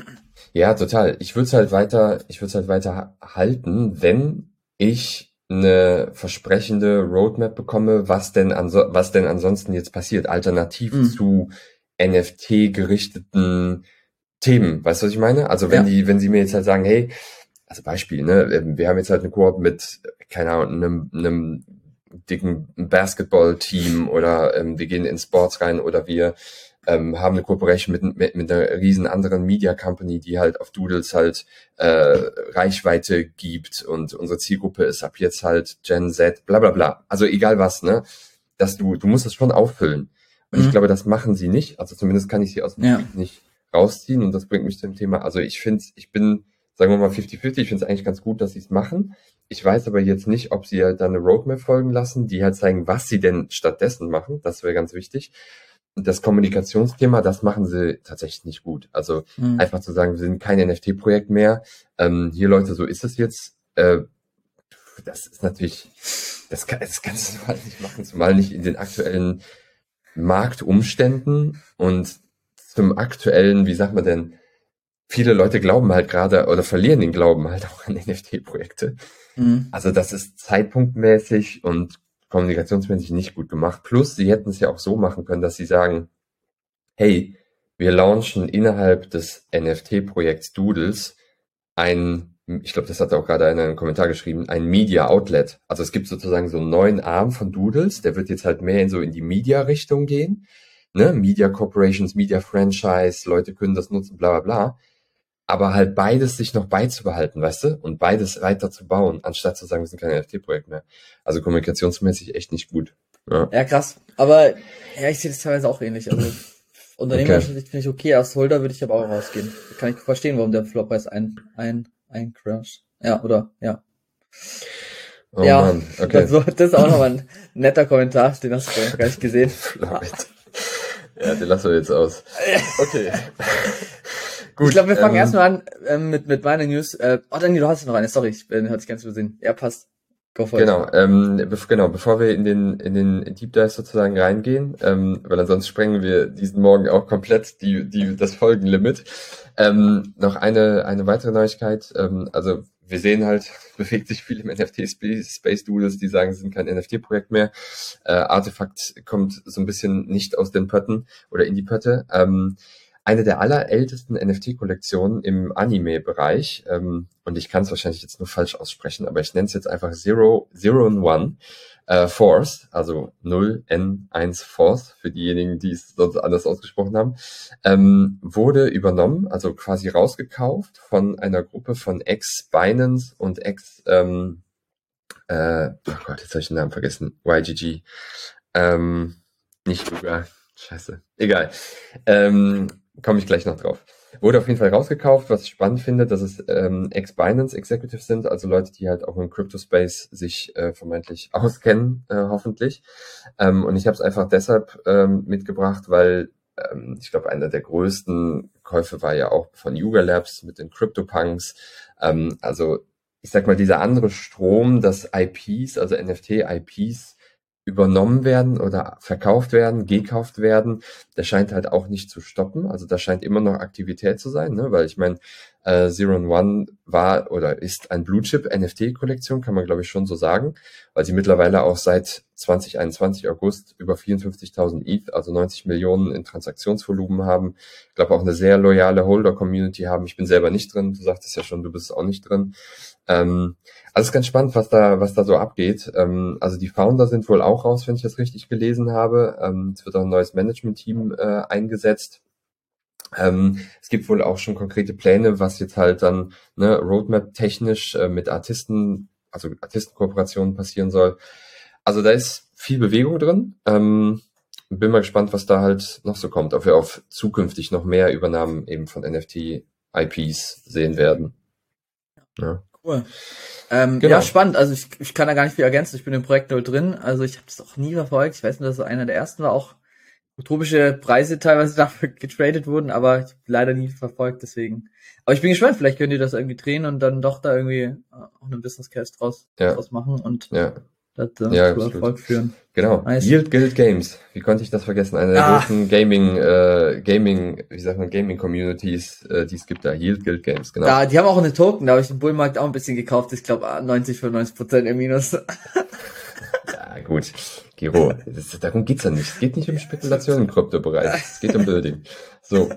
Ja, total. Ich würde es halt weiter, ich würde es halt weiter halten, wenn ich eine versprechende Roadmap bekomme, was denn anso was denn ansonsten jetzt passiert, alternativ mhm. zu NFT gerichteten Themen. Weißt du, was ich meine? Also wenn ja. die, wenn sie mir jetzt halt sagen, hey, also Beispiel, ne, ähm, wir haben jetzt halt eine Koop mit, keine Ahnung, einem, einem dicken Basketball-Team oder ähm, wir gehen in Sports rein oder wir ähm, haben eine Kooperation mit, mit, mit einer riesen anderen Media Company, die halt auf Doodles halt äh, Reichweite gibt und unsere Zielgruppe ist ab jetzt halt Gen Z, bla bla bla. Also egal was, ne? Dass du, du musst es schon auffüllen. Und mhm. ich glaube, das machen sie nicht. Also zumindest kann ich sie aus dem ja. nicht rausziehen. Und das bringt mich zum Thema. Also ich finde, ich bin, sagen wir mal 50-50, ich finde es eigentlich ganz gut, dass sie es machen. Ich weiß aber jetzt nicht, ob sie halt dann eine Roadmap folgen lassen, die halt zeigen, was sie denn stattdessen machen. Das wäre ganz wichtig das Kommunikationsthema, das machen sie tatsächlich nicht gut. Also mhm. einfach zu sagen, wir sind kein NFT-Projekt mehr. Ähm, hier Leute, so ist es jetzt. Äh, das ist natürlich, das, kann, das kannst du halt nicht machen, zumal nicht in den aktuellen Marktumständen und zum aktuellen, wie sagt man denn, viele Leute glauben halt gerade oder verlieren den Glauben halt auch an NFT-Projekte. Mhm. Also das ist zeitpunktmäßig und kommunikationsmäßig nicht gut gemacht. Plus, sie hätten es ja auch so machen können, dass sie sagen, hey, wir launchen innerhalb des NFT-Projekts Doodles ein, ich glaube, das hat auch gerade einer in einem Kommentar geschrieben, ein Media Outlet. Also es gibt sozusagen so einen neuen Arm von Doodles, der wird jetzt halt mehr in so in die Media-Richtung gehen. Ne? Media Corporations, Media Franchise, Leute können das nutzen, bla bla bla aber halt beides sich noch beizubehalten, weißt du, und beides weiter zu bauen, anstatt zu sagen, wir sind kein NFT-Projekt mehr. Also kommunikationsmäßig echt nicht gut. Ja, ja krass. Aber ja, ich sehe das teilweise auch ähnlich. Also Unternehmerisch okay. finde ich okay, als Holder würde ich aber auch rausgehen. Kann ich verstehen, warum der Floppreis ein, ein, ein Crash. Ja, oder ja. Oh ja, Mann. okay. Das, das ist auch nochmal ein netter Kommentar, den hast du gar nicht gesehen. ja, den lassen wir jetzt aus. Okay. Gut, ich glaube, wir fangen ähm, erstmal an ähm, mit, mit meiner News. Äh, oh, Daniel, du hast noch eine. Sorry, ich äh, hatte ich ganz übersehen. Ja, passt. Go for genau, ähm, be genau, bevor wir in den, in den Deep Dive sozusagen reingehen, ähm, weil ansonsten sprengen wir diesen Morgen auch komplett die, die, das Folgenlimit. Ähm, noch eine, eine weitere Neuigkeit. Ähm, also wir sehen halt, bewegt sich viel im NFT-Space Doodles, die sagen, sie sind kein NFT-Projekt mehr. Äh, Artefakt kommt so ein bisschen nicht aus den Pötten oder in die Pötte. Ähm, eine der allerältesten NFT-Kollektionen im Anime-Bereich. Ähm, und ich kann es wahrscheinlich jetzt nur falsch aussprechen, aber ich nenne es jetzt einfach Zero, Zero and One äh, Force, also 0 N1 Force für diejenigen, die es sonst anders ausgesprochen haben, ähm, wurde übernommen, also quasi rausgekauft von einer Gruppe von Ex-Binance und Ex, ähm, äh, oh Gott, jetzt habe ich den Namen vergessen, YGG, ähm, nicht Luga, scheiße, egal. Ähm, komme ich gleich noch drauf. Wurde auf jeden Fall rausgekauft, was ich spannend finde, dass es ähm, Ex-Binance Executives sind, also Leute, die halt auch im Crypto-Space sich äh, vermeintlich auskennen, äh, hoffentlich. Ähm, und ich habe es einfach deshalb ähm, mitgebracht, weil ähm, ich glaube, einer der größten Käufe war ja auch von Yuga Labs mit den CryptoPunks. Ähm, also ich sag mal, dieser andere Strom, dass IPs, also NFT-IPs, übernommen werden oder verkauft werden, gekauft werden, der scheint halt auch nicht zu stoppen. Also da scheint immer noch Aktivität zu sein, ne? weil ich meine, äh, Zero and One war oder ist ein Blue Chip NFT-Kollektion, kann man glaube ich schon so sagen, weil sie mittlerweile auch seit 2021 August über 54.000 ETH, also 90 Millionen in Transaktionsvolumen haben. Ich glaube auch eine sehr loyale Holder-Community haben. Ich bin selber nicht drin. Du sagtest ja schon, du bist auch nicht drin. Ähm, also ganz spannend, was da, was da so abgeht. Ähm, also die Founder sind wohl auch raus, wenn ich das richtig gelesen habe. Ähm, es wird auch ein neues Management-Team äh, eingesetzt. Ähm, es gibt wohl auch schon konkrete Pläne, was jetzt halt dann ne, Roadmap-technisch äh, mit Artisten, also Artistenkooperationen passieren soll. Also da ist viel Bewegung drin. Ähm, bin mal gespannt, was da halt noch so kommt, ob wir auf zukünftig noch mehr Übernahmen eben von NFT-IPs sehen werden. Ja. Cool. Ähm, genau. Ja, spannend. Also ich, ich kann da gar nicht viel ergänzen. Ich bin im Projekt null drin. Also ich habe das auch nie verfolgt. Ich weiß nur, dass so einer der ersten war. Auch utopische Preise teilweise dafür getradet wurden, aber ich leider nie verfolgt. Deswegen. Aber ich bin gespannt. Vielleicht könnt ihr das irgendwie drehen und dann doch da irgendwie äh, auch einen Business Case draus, ja. draus machen und ja das äh, ja, zu Erfolg führen. Genau. Nice. Yield Guild Games. Wie konnte ich das vergessen? Eine der ah. größten Gaming, äh, Gaming, wie sagt man, Gaming Communities, äh, die es gibt da. Yield Guild Games, genau. Ja, die haben auch eine Token, da habe ich im Bullmarkt auch ein bisschen gekauft. Ich glaube 90, 95 Prozent im Minus. ja, gut. Giro, das, darum geht's ja nicht. Es geht nicht um Spekulation im Kryptobereich. Es geht um Building. So.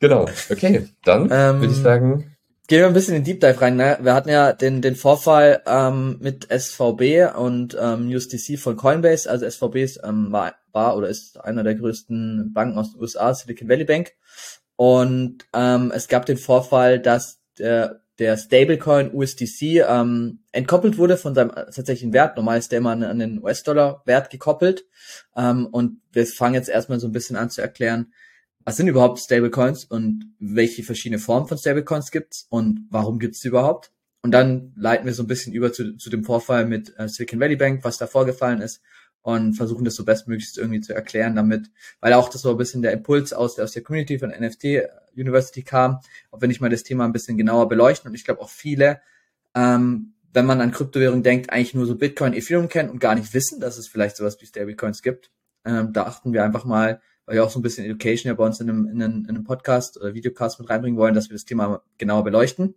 Genau. Okay. Dann ähm, würde ich sagen, Gehen wir ein bisschen in den Deep Dive rein. Ne? Wir hatten ja den, den Vorfall ähm, mit SVB und ähm, USDC von Coinbase. Also SVB ist, ähm, war, war oder ist einer der größten Banken aus den USA, Silicon Valley Bank. Und ähm, es gab den Vorfall, dass der, der Stablecoin USDC ähm, entkoppelt wurde von seinem tatsächlichen Wert. Normal ist der immer an, an den US-Dollar-Wert gekoppelt. Ähm, und wir fangen jetzt erstmal so ein bisschen an zu erklären, was sind überhaupt Stablecoins und welche verschiedene Formen von Stablecoins gibt's und warum gibt's die überhaupt? Und dann leiten wir so ein bisschen über zu, zu dem Vorfall mit äh, Silicon Valley Bank, was da vorgefallen ist und versuchen das so bestmöglichst irgendwie zu erklären damit, weil auch das so ein bisschen der Impuls aus der, aus der Community von NFT University kam, auch wenn ich mal das Thema ein bisschen genauer beleuchten und ich glaube auch viele, ähm, wenn man an Kryptowährung denkt, eigentlich nur so Bitcoin, Ethereum kennen und gar nicht wissen, dass es vielleicht sowas wie Stablecoins gibt. Ähm, da achten wir einfach mal weil wir auch so ein bisschen Education ja bei uns in einem, in einem, in einem Podcast oder Videocast mit reinbringen wollen, dass wir das Thema genauer beleuchten.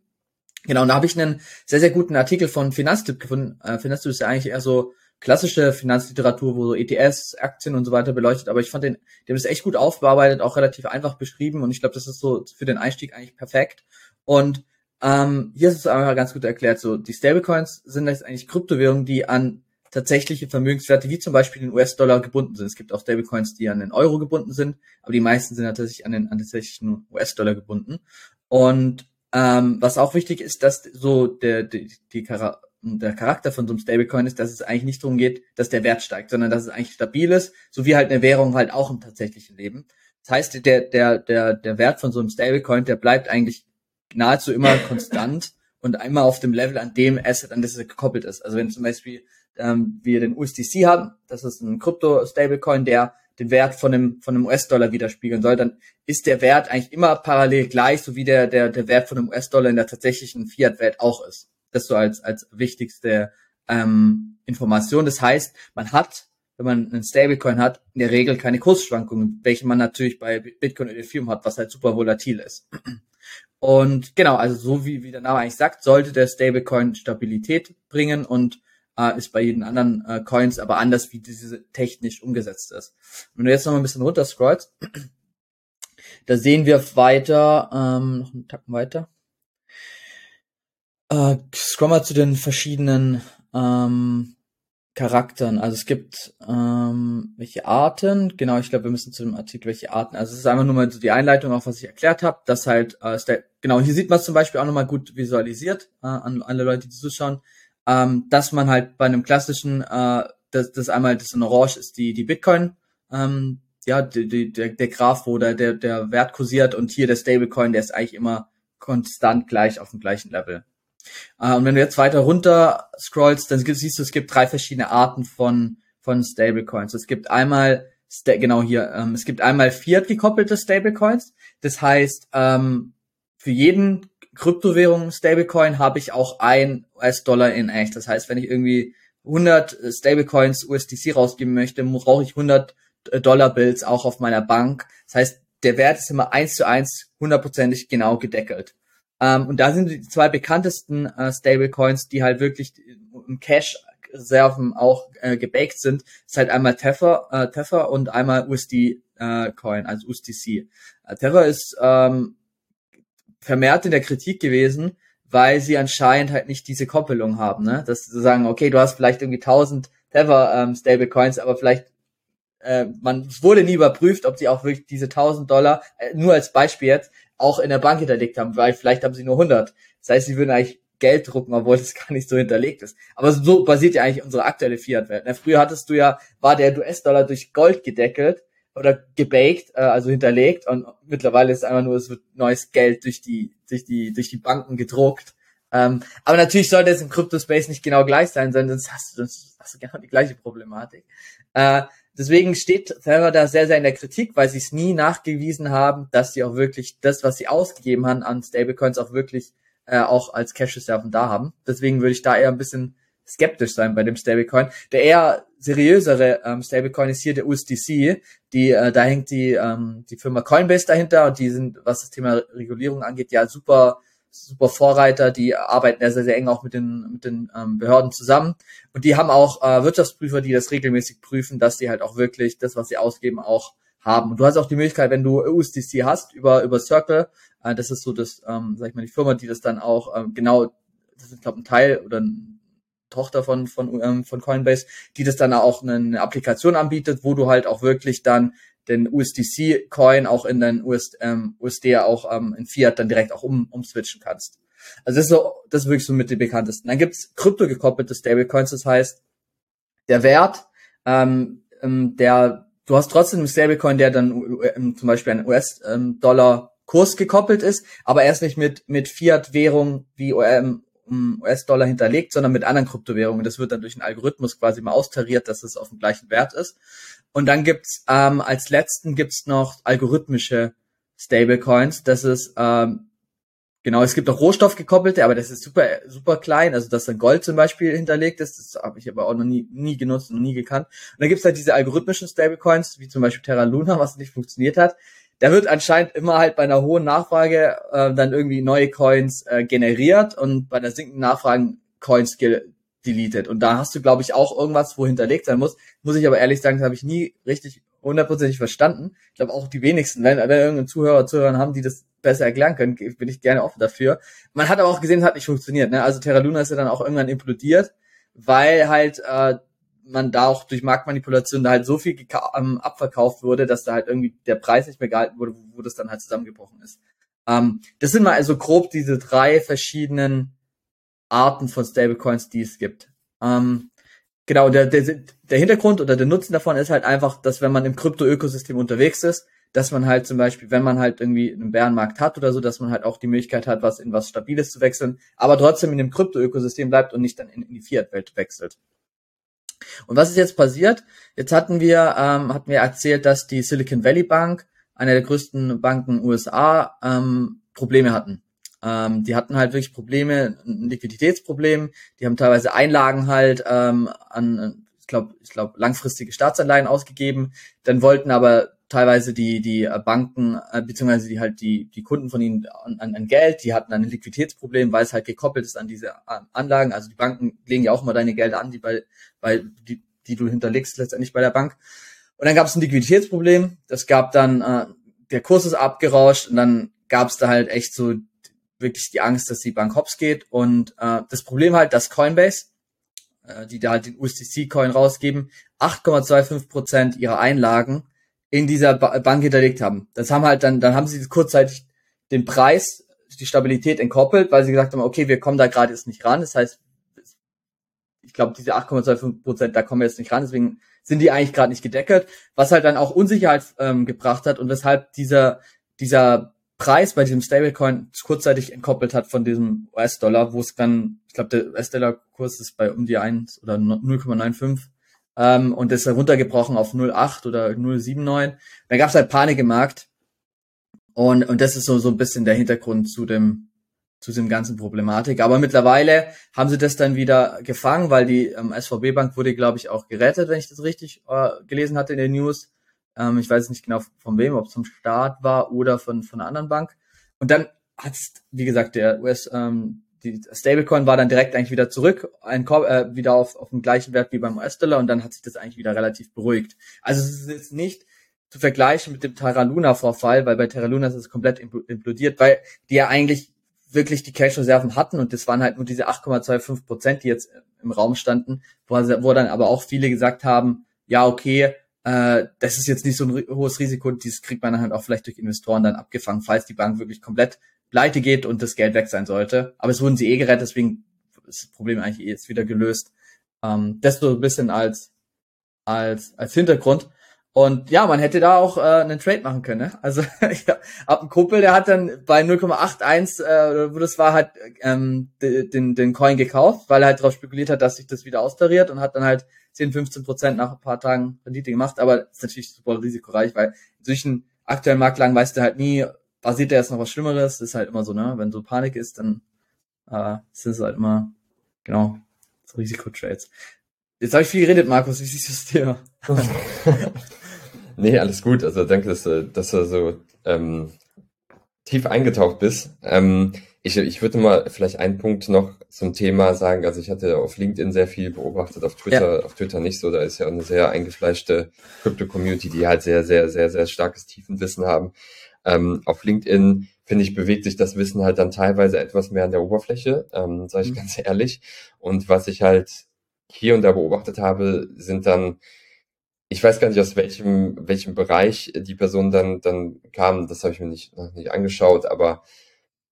Genau, und da habe ich einen sehr, sehr guten Artikel von Finanztipp gefunden. Äh, Finanztipp ist ja eigentlich eher so klassische Finanzliteratur, wo so ETS, Aktien und so weiter beleuchtet, aber ich fand den, haben das echt gut aufbearbeitet, auch relativ einfach beschrieben und ich glaube, das ist so für den Einstieg eigentlich perfekt. Und ähm, hier ist es einfach ganz gut erklärt, so die Stablecoins sind jetzt eigentlich Kryptowährungen, die an tatsächliche Vermögenswerte wie zum Beispiel den US-Dollar gebunden sind. Es gibt auch Stablecoins, die an den Euro gebunden sind, aber die meisten sind tatsächlich an den, an tatsächlichen US-Dollar gebunden. Und ähm, was auch wichtig ist, dass so der, die, die der Charakter von so einem Stablecoin ist, dass es eigentlich nicht darum geht, dass der Wert steigt, sondern dass es eigentlich stabil ist, so wie halt eine Währung halt auch im tatsächlichen Leben. Das heißt, der, der, der, der Wert von so einem Stablecoin, der bleibt eigentlich nahezu immer konstant und einmal auf dem Level, an dem Asset, an das es gekoppelt ist. Also wenn zum Beispiel ähm, wir den USDC haben, das ist ein Krypto-Stablecoin, der den Wert von einem, von einem US-Dollar widerspiegeln soll, dann ist der Wert eigentlich immer parallel gleich, so wie der, der, der Wert von einem US-Dollar in der tatsächlichen Fiat-Welt auch ist. Das so als, als wichtigste ähm, Information. Das heißt, man hat, wenn man einen Stablecoin hat, in der Regel keine Kursschwankungen, welche man natürlich bei Bitcoin und Ethereum hat, was halt super volatil ist. Und genau, also so wie, wie der Name eigentlich sagt, sollte der Stablecoin Stabilität bringen und äh, ist bei jeden anderen äh, Coins aber anders, wie diese technisch umgesetzt ist. Wenn du jetzt noch mal ein bisschen runter scrollst, da sehen wir weiter, ähm, noch einen Tacken weiter. Äh, mal zu den verschiedenen ähm, Charakteren. Also es gibt ähm, welche Arten, genau, ich glaube, wir müssen zu dem Artikel welche Arten. Also es ist einfach nur mal so die Einleitung, auch was ich erklärt habe, dass halt, äh, genau, hier sieht man es zum Beispiel auch nochmal gut visualisiert äh, an alle Leute, die zuschauen ähm, dass man halt bei einem klassischen, äh, das, das einmal das in Orange ist die die Bitcoin, ähm, ja die, die, der, der Graph, wo der der Wert kursiert und hier der Stablecoin, der ist eigentlich immer konstant gleich auf dem gleichen Level. Äh, und wenn du jetzt weiter runter scrollst, dann siehst du, es gibt drei verschiedene Arten von von Stablecoins. Es gibt einmal genau hier, ähm, es gibt einmal Fiat gekoppelte Stablecoins. Das heißt, ähm, für jeden Kryptowährung Stablecoin habe ich auch ein US-Dollar in echt. Das heißt, wenn ich irgendwie 100 Stablecoins USDC rausgeben möchte, brauche ich 100 Dollar Bills auch auf meiner Bank. Das heißt, der Wert ist immer eins zu eins hundertprozentig genau gedeckelt. Ähm, und da sind die zwei bekanntesten äh, Stablecoins, die halt wirklich im Cash Reserven auch äh, gebaked sind, ist halt einmal Tether, äh, Tether und einmal USD äh, Coin, also USDC. Äh, Tether ist ähm, vermehrt in der Kritik gewesen, weil sie anscheinend halt nicht diese Koppelung haben, ne? Dass sie sagen, okay, du hast vielleicht irgendwie 1000 Tether ähm, Stablecoins, aber vielleicht äh, man wurde nie überprüft, ob sie auch wirklich diese 1000 Dollar äh, nur als Beispiel jetzt auch in der Bank hinterlegt haben, weil vielleicht haben sie nur 100. Das heißt, sie würden eigentlich Geld drucken, obwohl das gar nicht so hinterlegt ist. Aber so basiert ja eigentlich unsere aktuelle Fiat-Welt. Ne? Früher hattest du ja, war der US-Dollar durch Gold gedeckelt oder gebaked, äh, also hinterlegt und mittlerweile ist einfach nur, es wird neues Geld durch die, durch die, durch die Banken gedruckt Ähm, aber natürlich sollte es im Crypto-Space nicht genau gleich sein, sondern sonst hast du, sonst hast du genau die gleiche Problematik. Äh, deswegen steht Tether da sehr, sehr in der Kritik, weil sie es nie nachgewiesen haben, dass sie auch wirklich das, was sie ausgegeben haben an Stablecoins, auch wirklich äh, auch als Cash-Reserven da haben. Deswegen würde ich da eher ein bisschen skeptisch sein bei dem Stablecoin. Der eher seriösere ähm, Stablecoin ist hier der USDC. Die, äh, da hängt die, ähm, die Firma Coinbase dahinter und die sind, was das Thema Regulierung angeht, ja super super Vorreiter, die arbeiten sehr, sehr eng auch mit den, mit den ähm, Behörden zusammen. Und die haben auch äh, Wirtschaftsprüfer, die das regelmäßig prüfen, dass die halt auch wirklich das, was sie ausgeben, auch haben. Und du hast auch die Möglichkeit, wenn du USDC hast über, über Circle, äh, das ist so das, ähm, sag ich mal, die Firma, die das dann auch ähm, genau, das ist, glaube ein Teil oder ein Tochter von, von, ähm, von Coinbase, die das dann auch eine Applikation anbietet, wo du halt auch wirklich dann den USDC-Coin auch in den US, ähm, USD auch ähm, in Fiat dann direkt auch um, umswitchen kannst. Also das ist so, das ist wirklich so mit den bekanntesten. Dann gibt's krypto gekoppelte Stablecoins, das heißt, der Wert, ähm, ähm, der, du hast trotzdem einen Stablecoin, der dann ähm, zum Beispiel ein US-Dollar Kurs gekoppelt ist, aber erst nicht mit, mit Fiat-Währung wie ähm, US-Dollar hinterlegt, sondern mit anderen Kryptowährungen. Das wird dann durch einen Algorithmus quasi mal austariert, dass es auf dem gleichen Wert ist. Und dann gibt's ähm, als letzten gibt's noch algorithmische Stablecoins. Das ist ähm, genau, es gibt auch rohstoffgekoppelte, aber das ist super super klein. Also dass dann Gold zum Beispiel hinterlegt ist, das habe ich aber auch noch nie nie genutzt und nie gekannt. Und dann gibt's halt diese algorithmischen Stablecoins, wie zum Beispiel Terra Luna, was nicht funktioniert hat. Da wird anscheinend immer halt bei einer hohen Nachfrage äh, dann irgendwie neue Coins äh, generiert und bei der sinkenden Nachfrage Coins deleted. Und da hast du, glaube ich, auch irgendwas, wo hinterlegt sein muss. Muss ich aber ehrlich sagen, das habe ich nie richtig hundertprozentig verstanden. Ich glaube auch die wenigsten, wenn, wenn irgendein Zuhörer, Zuhörer haben, die das besser erklären können, bin ich gerne offen dafür. Man hat aber auch gesehen, es hat nicht funktioniert. Ne? Also Terra Luna ist ja dann auch irgendwann implodiert, weil halt äh, man da auch durch Marktmanipulation da halt so viel ähm, abverkauft wurde, dass da halt irgendwie der Preis nicht mehr gehalten wurde, wo, wo das dann halt zusammengebrochen ist. Ähm, das sind mal also grob diese drei verschiedenen Arten von Stablecoins, die es gibt. Ähm, genau, der, der, der Hintergrund oder der Nutzen davon ist halt einfach, dass wenn man im Krypto-Ökosystem unterwegs ist, dass man halt zum Beispiel, wenn man halt irgendwie einen Bärenmarkt hat oder so, dass man halt auch die Möglichkeit hat, was in was Stabiles zu wechseln, aber trotzdem in dem Krypto-Ökosystem bleibt und nicht dann in, in die Fiat-Welt wechselt. Und was ist jetzt passiert? Jetzt hatten wir, ähm, hatten wir erzählt, dass die Silicon Valley Bank, eine der größten Banken USA, ähm, Probleme hatten. Ähm, die hatten halt wirklich Probleme, ein Liquiditätsproblem. Die haben teilweise Einlagen halt ähm, an, ich glaube, ich glaube langfristige Staatsanleihen ausgegeben. Dann wollten aber teilweise die die Banken äh, beziehungsweise die halt die die Kunden von ihnen an, an Geld, die hatten ein Liquiditätsproblem, weil es halt gekoppelt ist an diese Anlagen. Also die Banken legen ja auch immer deine Gelder an, die bei bei die die du hinterlegst letztendlich bei der Bank. Und dann gab es ein Liquiditätsproblem. Das gab dann äh, der Kurs ist abgerauscht und dann gab es da halt echt so wirklich die Angst, dass die Bank hops geht. Und äh, das Problem halt, dass Coinbase, äh, die da halt den USDC-Coin rausgeben, 8,25 Prozent ihrer Einlagen in dieser ba Bank hinterlegt haben. Das haben halt dann, dann haben sie kurzzeitig den Preis, die Stabilität entkoppelt, weil sie gesagt haben, okay, wir kommen da gerade jetzt nicht ran. Das heißt, ich glaube, diese 8,25 Prozent, da kommen wir jetzt nicht ran, deswegen sind die eigentlich gerade nicht gedeckelt, was halt dann auch Unsicherheit ähm, gebracht hat und weshalb dieser, dieser Preis bei diesem Stablecoin kurzzeitig entkoppelt hat von diesem US-Dollar, wo es dann, ich glaube, der US-Dollar-Kurs ist bei um die 1 oder 0,95 ähm, und ist runtergebrochen auf 0,8 oder 0,79. Da gab es halt Panik im Markt und, und das ist so, so ein bisschen der Hintergrund zu dem, zu dem ganzen Problematik. Aber mittlerweile haben sie das dann wieder gefangen, weil die ähm, SVB-Bank wurde, glaube ich, auch gerettet, wenn ich das richtig äh, gelesen hatte in den News. Ähm, ich weiß nicht genau von wem, ob es vom Staat war oder von, von einer anderen Bank. Und dann hat wie gesagt, der US, ähm, die Stablecoin war dann direkt eigentlich wieder zurück, ein, äh, wieder auf, auf dem gleichen Wert wie beim US-Dollar und dann hat sich das eigentlich wieder relativ beruhigt. Also es ist jetzt nicht zu vergleichen mit dem Terra Luna Vorfall, weil bei Terra Luna ist es komplett implodiert, weil die ja eigentlich wirklich die Cash-Reserven hatten und das waren halt nur diese 8,25 Prozent, die jetzt im Raum standen, wo, wo dann aber auch viele gesagt haben, ja, okay, äh, das ist jetzt nicht so ein hohes Risiko, dieses kriegt man halt auch vielleicht durch Investoren dann abgefangen, falls die Bank wirklich komplett pleite geht und das Geld weg sein sollte. Aber es wurden sie eh gerettet, deswegen ist das Problem eigentlich jetzt wieder gelöst. Ähm, das so ein bisschen als, als, als Hintergrund. Und ja, man hätte da auch äh, einen Trade machen können. Ne? Also ich hab einen Kumpel, der hat dann bei 0,81, äh, wo das war, halt ähm, den, den Coin gekauft, weil er halt darauf spekuliert hat, dass sich das wieder austariert und hat dann halt 10, 15 Prozent nach ein paar Tagen Rendite gemacht. Aber das ist natürlich super risikoreich, weil in solchen aktuellen Marktlagen weißt du halt nie, passiert da jetzt noch was Schlimmeres. Das ist halt immer so, ne? Wenn so Panik ist, dann äh, sind es halt immer, genau, so Risikotrades. Jetzt habe ich viel geredet, Markus. Wie siehst du das Thema? Nee, alles gut. Also danke, dass du, dass du so ähm, tief eingetaucht bist. Ähm, ich, ich würde mal vielleicht einen Punkt noch zum Thema sagen. Also ich hatte auf LinkedIn sehr viel beobachtet, auf Twitter, ja. auf Twitter nicht so. Da ist ja eine sehr eingefleischte Crypto-Community, die halt sehr, sehr, sehr, sehr starkes Tiefenwissen haben. Ähm, auf LinkedIn, finde ich, bewegt sich das Wissen halt dann teilweise etwas mehr an der Oberfläche, ähm, sage ich mhm. ganz ehrlich. Und was ich halt hier und da beobachtet habe, sind dann, ich weiß gar nicht, aus welchem, welchem Bereich die Person dann, dann kam, das habe ich mir nicht, noch nicht angeschaut, aber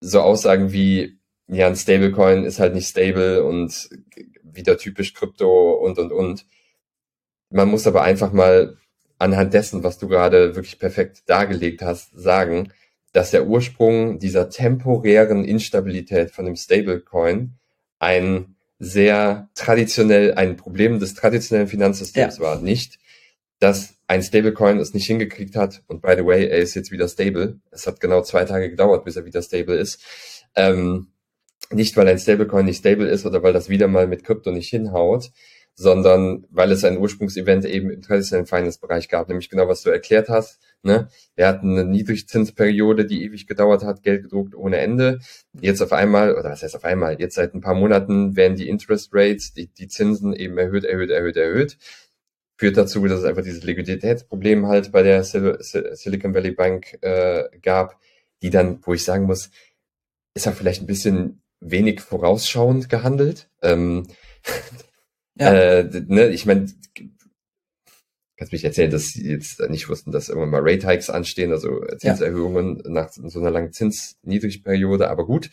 so Aussagen wie, ja, ein Stablecoin ist halt nicht stable und wieder typisch Krypto und, und, und. Man muss aber einfach mal anhand dessen, was du gerade wirklich perfekt dargelegt hast, sagen, dass der Ursprung dieser temporären Instabilität von dem Stablecoin ein sehr traditionell ein Problem des traditionellen Finanzsystems ja. war. Nicht, dass ein Stablecoin es nicht hingekriegt hat und by the way, er ist jetzt wieder stable. Es hat genau zwei Tage gedauert, bis er wieder stable ist. Ähm, nicht, weil ein Stablecoin nicht stable ist oder weil das wieder mal mit Krypto nicht hinhaut, sondern weil es ein Ursprungsevent eben im traditionellen Finance-Bereich gab, nämlich genau was du erklärt hast. Ne? Wir hatten eine Niedrigzinsperiode, die ewig gedauert hat, Geld gedruckt ohne Ende. Jetzt auf einmal, oder was heißt auf einmal, jetzt seit ein paar Monaten werden die Interest Rates, die, die Zinsen eben erhöht, erhöht, erhöht, erhöht. Führt dazu, dass es einfach dieses Liquiditätsproblem halt bei der Sil Silicon Valley Bank äh, gab, die dann, wo ich sagen muss, ist ja vielleicht ein bisschen wenig vorausschauend gehandelt. Ähm, ja. Äh, ne, ich meine, kannst mich erzählen, dass sie jetzt nicht wussten, dass irgendwann mal Rate Hikes anstehen, also Zinserhöhungen ja. nach so einer langen Zinsniedrigperiode, aber gut.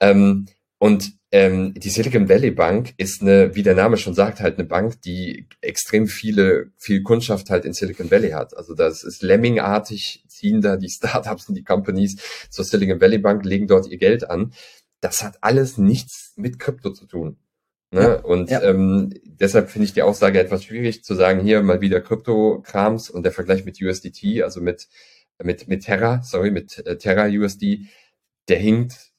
Ähm, und ähm, die Silicon Valley Bank ist eine, wie der Name schon sagt, halt eine Bank, die extrem viele, viel Kundschaft halt in Silicon Valley hat. Also das ist Lemming-artig, ziehen da die Startups und die Companies zur Silicon Valley Bank, legen dort ihr Geld an. Das hat alles nichts mit Krypto zu tun. Ne? Ja, und ja. Ähm, deshalb finde ich die Aussage etwas schwierig zu sagen, hier mal wieder Krypto-Krams und der Vergleich mit USDT, also mit, mit, mit Terra, sorry, mit äh, Terra USD, der hinkt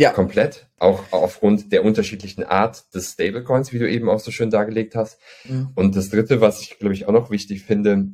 ja. komplett, auch aufgrund der unterschiedlichen Art des Stablecoins, wie du eben auch so schön dargelegt hast. Mhm. Und das Dritte, was ich, glaube ich, auch noch wichtig finde,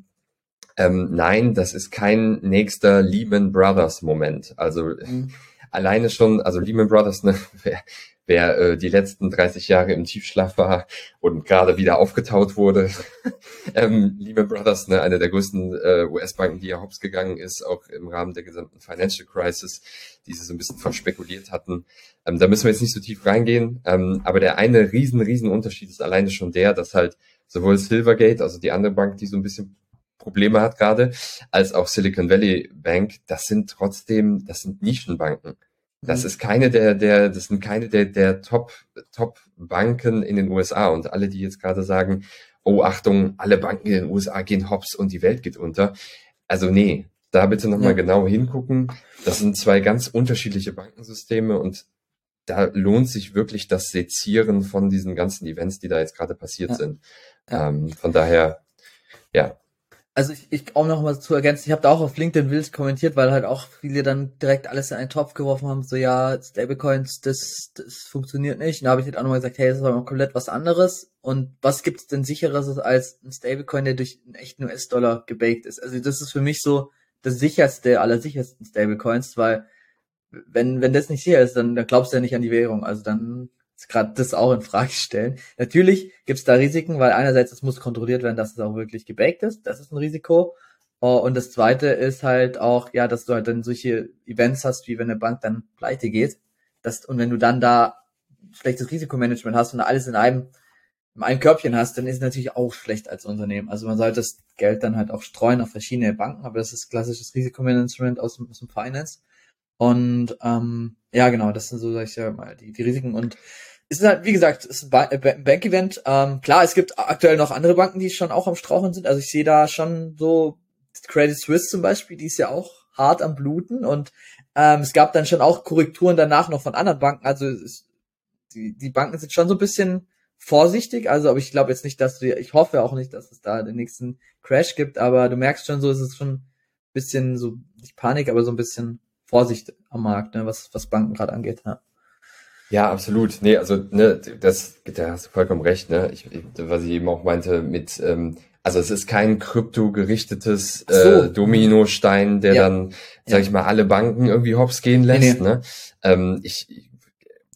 ähm, nein, das ist kein nächster Lehman Brothers Moment. Also mhm. alleine schon, also Lehman Brothers, ne, wer, äh, die letzten 30 Jahre im Tiefschlaf war und gerade wieder aufgetaut wurde. ähm, Lehman Brothers, ne, eine der größten äh, US-Banken, die ja hops gegangen ist, auch im Rahmen der gesamten Financial Crisis, die sie so ein bisschen verspekuliert hatten. Ähm, da müssen wir jetzt nicht so tief reingehen, ähm, aber der eine riesen, riesen Unterschied ist alleine schon der, dass halt sowohl Silvergate, also die andere Bank, die so ein bisschen Probleme hat gerade, als auch Silicon Valley Bank, das sind trotzdem, das sind Nischenbanken. Das mhm. ist keine der, der, das sind keine der, der Top, Top Banken in den USA und alle, die jetzt gerade sagen, oh Achtung, alle Banken in den USA gehen hops und die Welt geht unter. Also nee, da bitte nochmal ja. genau hingucken. Das sind zwei ganz unterschiedliche Bankensysteme und da lohnt sich wirklich das Sezieren von diesen ganzen Events, die da jetzt gerade passiert ja. sind. Ja. Ähm, von daher, ja, also ich, ich auch noch mal zu ergänzen, ich habe da auch auf LinkedIn wild kommentiert, weil halt auch viele dann direkt alles in einen Topf geworfen haben, so ja, Stablecoins, das, das funktioniert nicht. Und da habe ich halt auch nochmal gesagt, hey, das ist aber komplett was anderes. Und was gibt's denn sicheres als ein Stablecoin, der durch einen echten US-Dollar gebaked ist? Also das ist für mich so das sicherste aller sichersten Stablecoins, weil wenn, wenn das nicht sicher ist, dann, dann glaubst du ja nicht an die Währung. Also dann gerade das auch in Frage stellen. Natürlich gibt es da Risiken, weil einerseits es muss kontrolliert werden, dass es auch wirklich gebaked ist. Das ist ein Risiko. Oh, und das zweite ist halt auch, ja, dass du halt dann solche Events hast, wie wenn eine Bank dann pleite geht. Das, und wenn du dann da schlechtes Risikomanagement hast und alles in einem, in einem Körbchen hast, dann ist es natürlich auch schlecht als Unternehmen. Also man sollte das Geld dann halt auch streuen auf verschiedene Banken, aber das ist klassisches Risikomanagement aus dem, aus dem Finance. Und ähm, ja, genau, das sind so, sag ich ja mal, die, die Risiken. Und es ist halt, wie gesagt, es ist ein äh, Bank-Event. Ähm, klar, es gibt aktuell noch andere Banken, die schon auch am Straucheln sind. Also ich sehe da schon so Credit Suisse zum Beispiel, die ist ja auch hart am Bluten und ähm, es gab dann schon auch Korrekturen danach noch von anderen Banken. Also es, die, die Banken sind schon so ein bisschen vorsichtig. Also, aber ich glaube jetzt nicht, dass du, ich hoffe auch nicht, dass es da den nächsten Crash gibt, aber du merkst schon so, es ist schon ein bisschen so, nicht Panik, aber so ein bisschen Vorsicht am Markt, ne, was, was Banken gerade angeht. Ja. Ja, absolut. Nee, also ne, das, da hast du vollkommen recht, ne? Ich, was ich eben auch meinte mit, ähm, also es ist kein krypto-gerichtetes so. äh, Dominostein, der ja. dann, sag ich mal, alle Banken irgendwie hops gehen lässt. Nee, nee. Ne? Ähm, ich,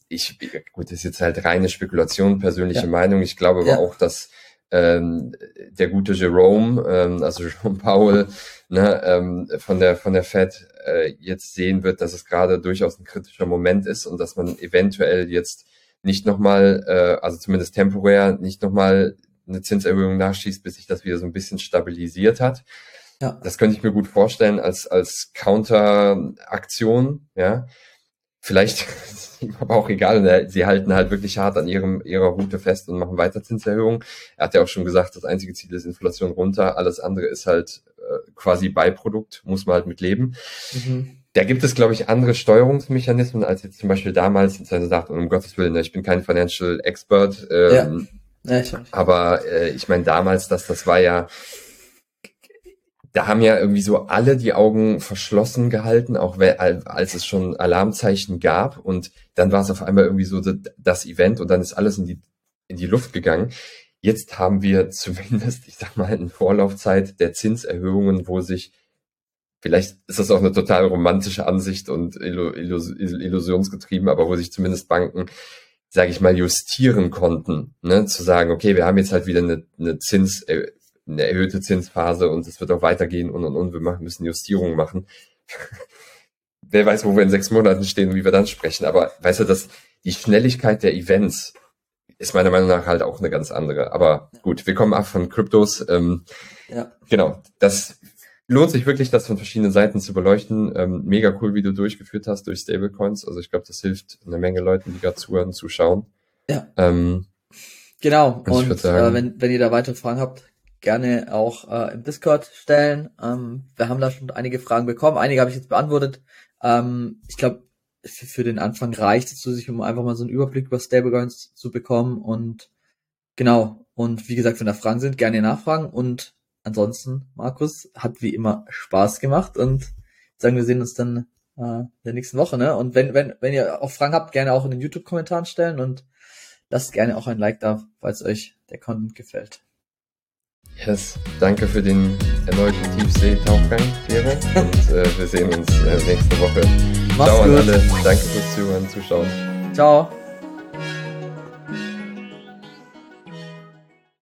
ich, gut, das ist jetzt halt reine Spekulation, persönliche ja. Meinung. Ich glaube aber ja. auch, dass ähm, der gute Jerome, ähm, also Jerome Powell, ne, ähm, von der von der Fed äh, jetzt sehen wird, dass es gerade durchaus ein kritischer Moment ist und dass man eventuell jetzt nicht nochmal, äh, also zumindest temporär, nicht nochmal eine Zinserhöhung nachschießt, bis sich das wieder so ein bisschen stabilisiert hat. Ja. Das könnte ich mir gut vorstellen als, als Counteraktion, ja. Vielleicht aber auch egal. Sie halten halt wirklich hart an ihrem, ihrer Route fest und machen weiter Zinserhöhungen. Er hat ja auch schon gesagt, das einzige Ziel ist Inflation runter. Alles andere ist halt äh, quasi Beiprodukt, muss man halt mit leben. Mhm. Da gibt es, glaube ich, andere Steuerungsmechanismen als jetzt zum Beispiel damals, als er sagt, um Gottes Willen, ne, ich bin kein Financial Expert. Ähm, ja ja, ich aber äh, ich meine, damals, dass das war ja, da haben ja irgendwie so alle die Augen verschlossen gehalten, auch als es schon Alarmzeichen gab. Und dann war es auf einmal irgendwie so das Event und dann ist alles in die, in die Luft gegangen. Jetzt haben wir zumindest, ich sag mal, eine Vorlaufzeit der Zinserhöhungen, wo sich Vielleicht ist das auch eine total romantische Ansicht und illusionsgetrieben, aber wo sich zumindest Banken sage ich mal, justieren konnten, ne? zu sagen, okay, wir haben jetzt halt wieder eine, eine Zins, äh, eine erhöhte Zinsphase und es wird auch weitergehen und und und, wir machen, müssen Justierungen machen. Wer weiß, wo wir in sechs Monaten stehen und wie wir dann sprechen, aber weißt du, dass die Schnelligkeit der Events ist meiner Meinung nach halt auch eine ganz andere. Aber gut, wir kommen ab von Kryptos. Ähm, ja. Genau, das lohnt sich wirklich, das von verschiedenen Seiten zu beleuchten. Ähm, mega cool, wie du durchgeführt hast durch Stablecoins. Also ich glaube, das hilft eine Menge Leuten, die gerade zuhören, zuschauen. Ja. Ähm, genau. Und, und äh, wenn, wenn ihr da weitere Fragen habt, gerne auch äh, im Discord stellen. Ähm, wir haben da schon einige Fragen bekommen. Einige habe ich jetzt beantwortet. Ähm, ich glaube, für, den Anfang reicht es zu sich, um einfach mal so einen Überblick über Stablecoins zu bekommen. Und genau. Und wie gesagt, wenn da Fragen sind, gerne nachfragen. Und ansonsten, Markus, hat wie immer Spaß gemacht und sagen, wir sehen uns dann äh, in der nächsten Woche, ne? Und wenn, wenn, wenn ihr auch Fragen habt, gerne auch in den YouTube-Kommentaren stellen und lasst gerne auch ein Like da, falls euch der Content gefällt. Yes, danke für den erneuten Tiefsee-Tauchgang, Gero. Und äh, wir sehen uns äh, nächste Woche. Mach's Ciao gut. an alle. Danke fürs Zuhören, Zuschauen. Ciao.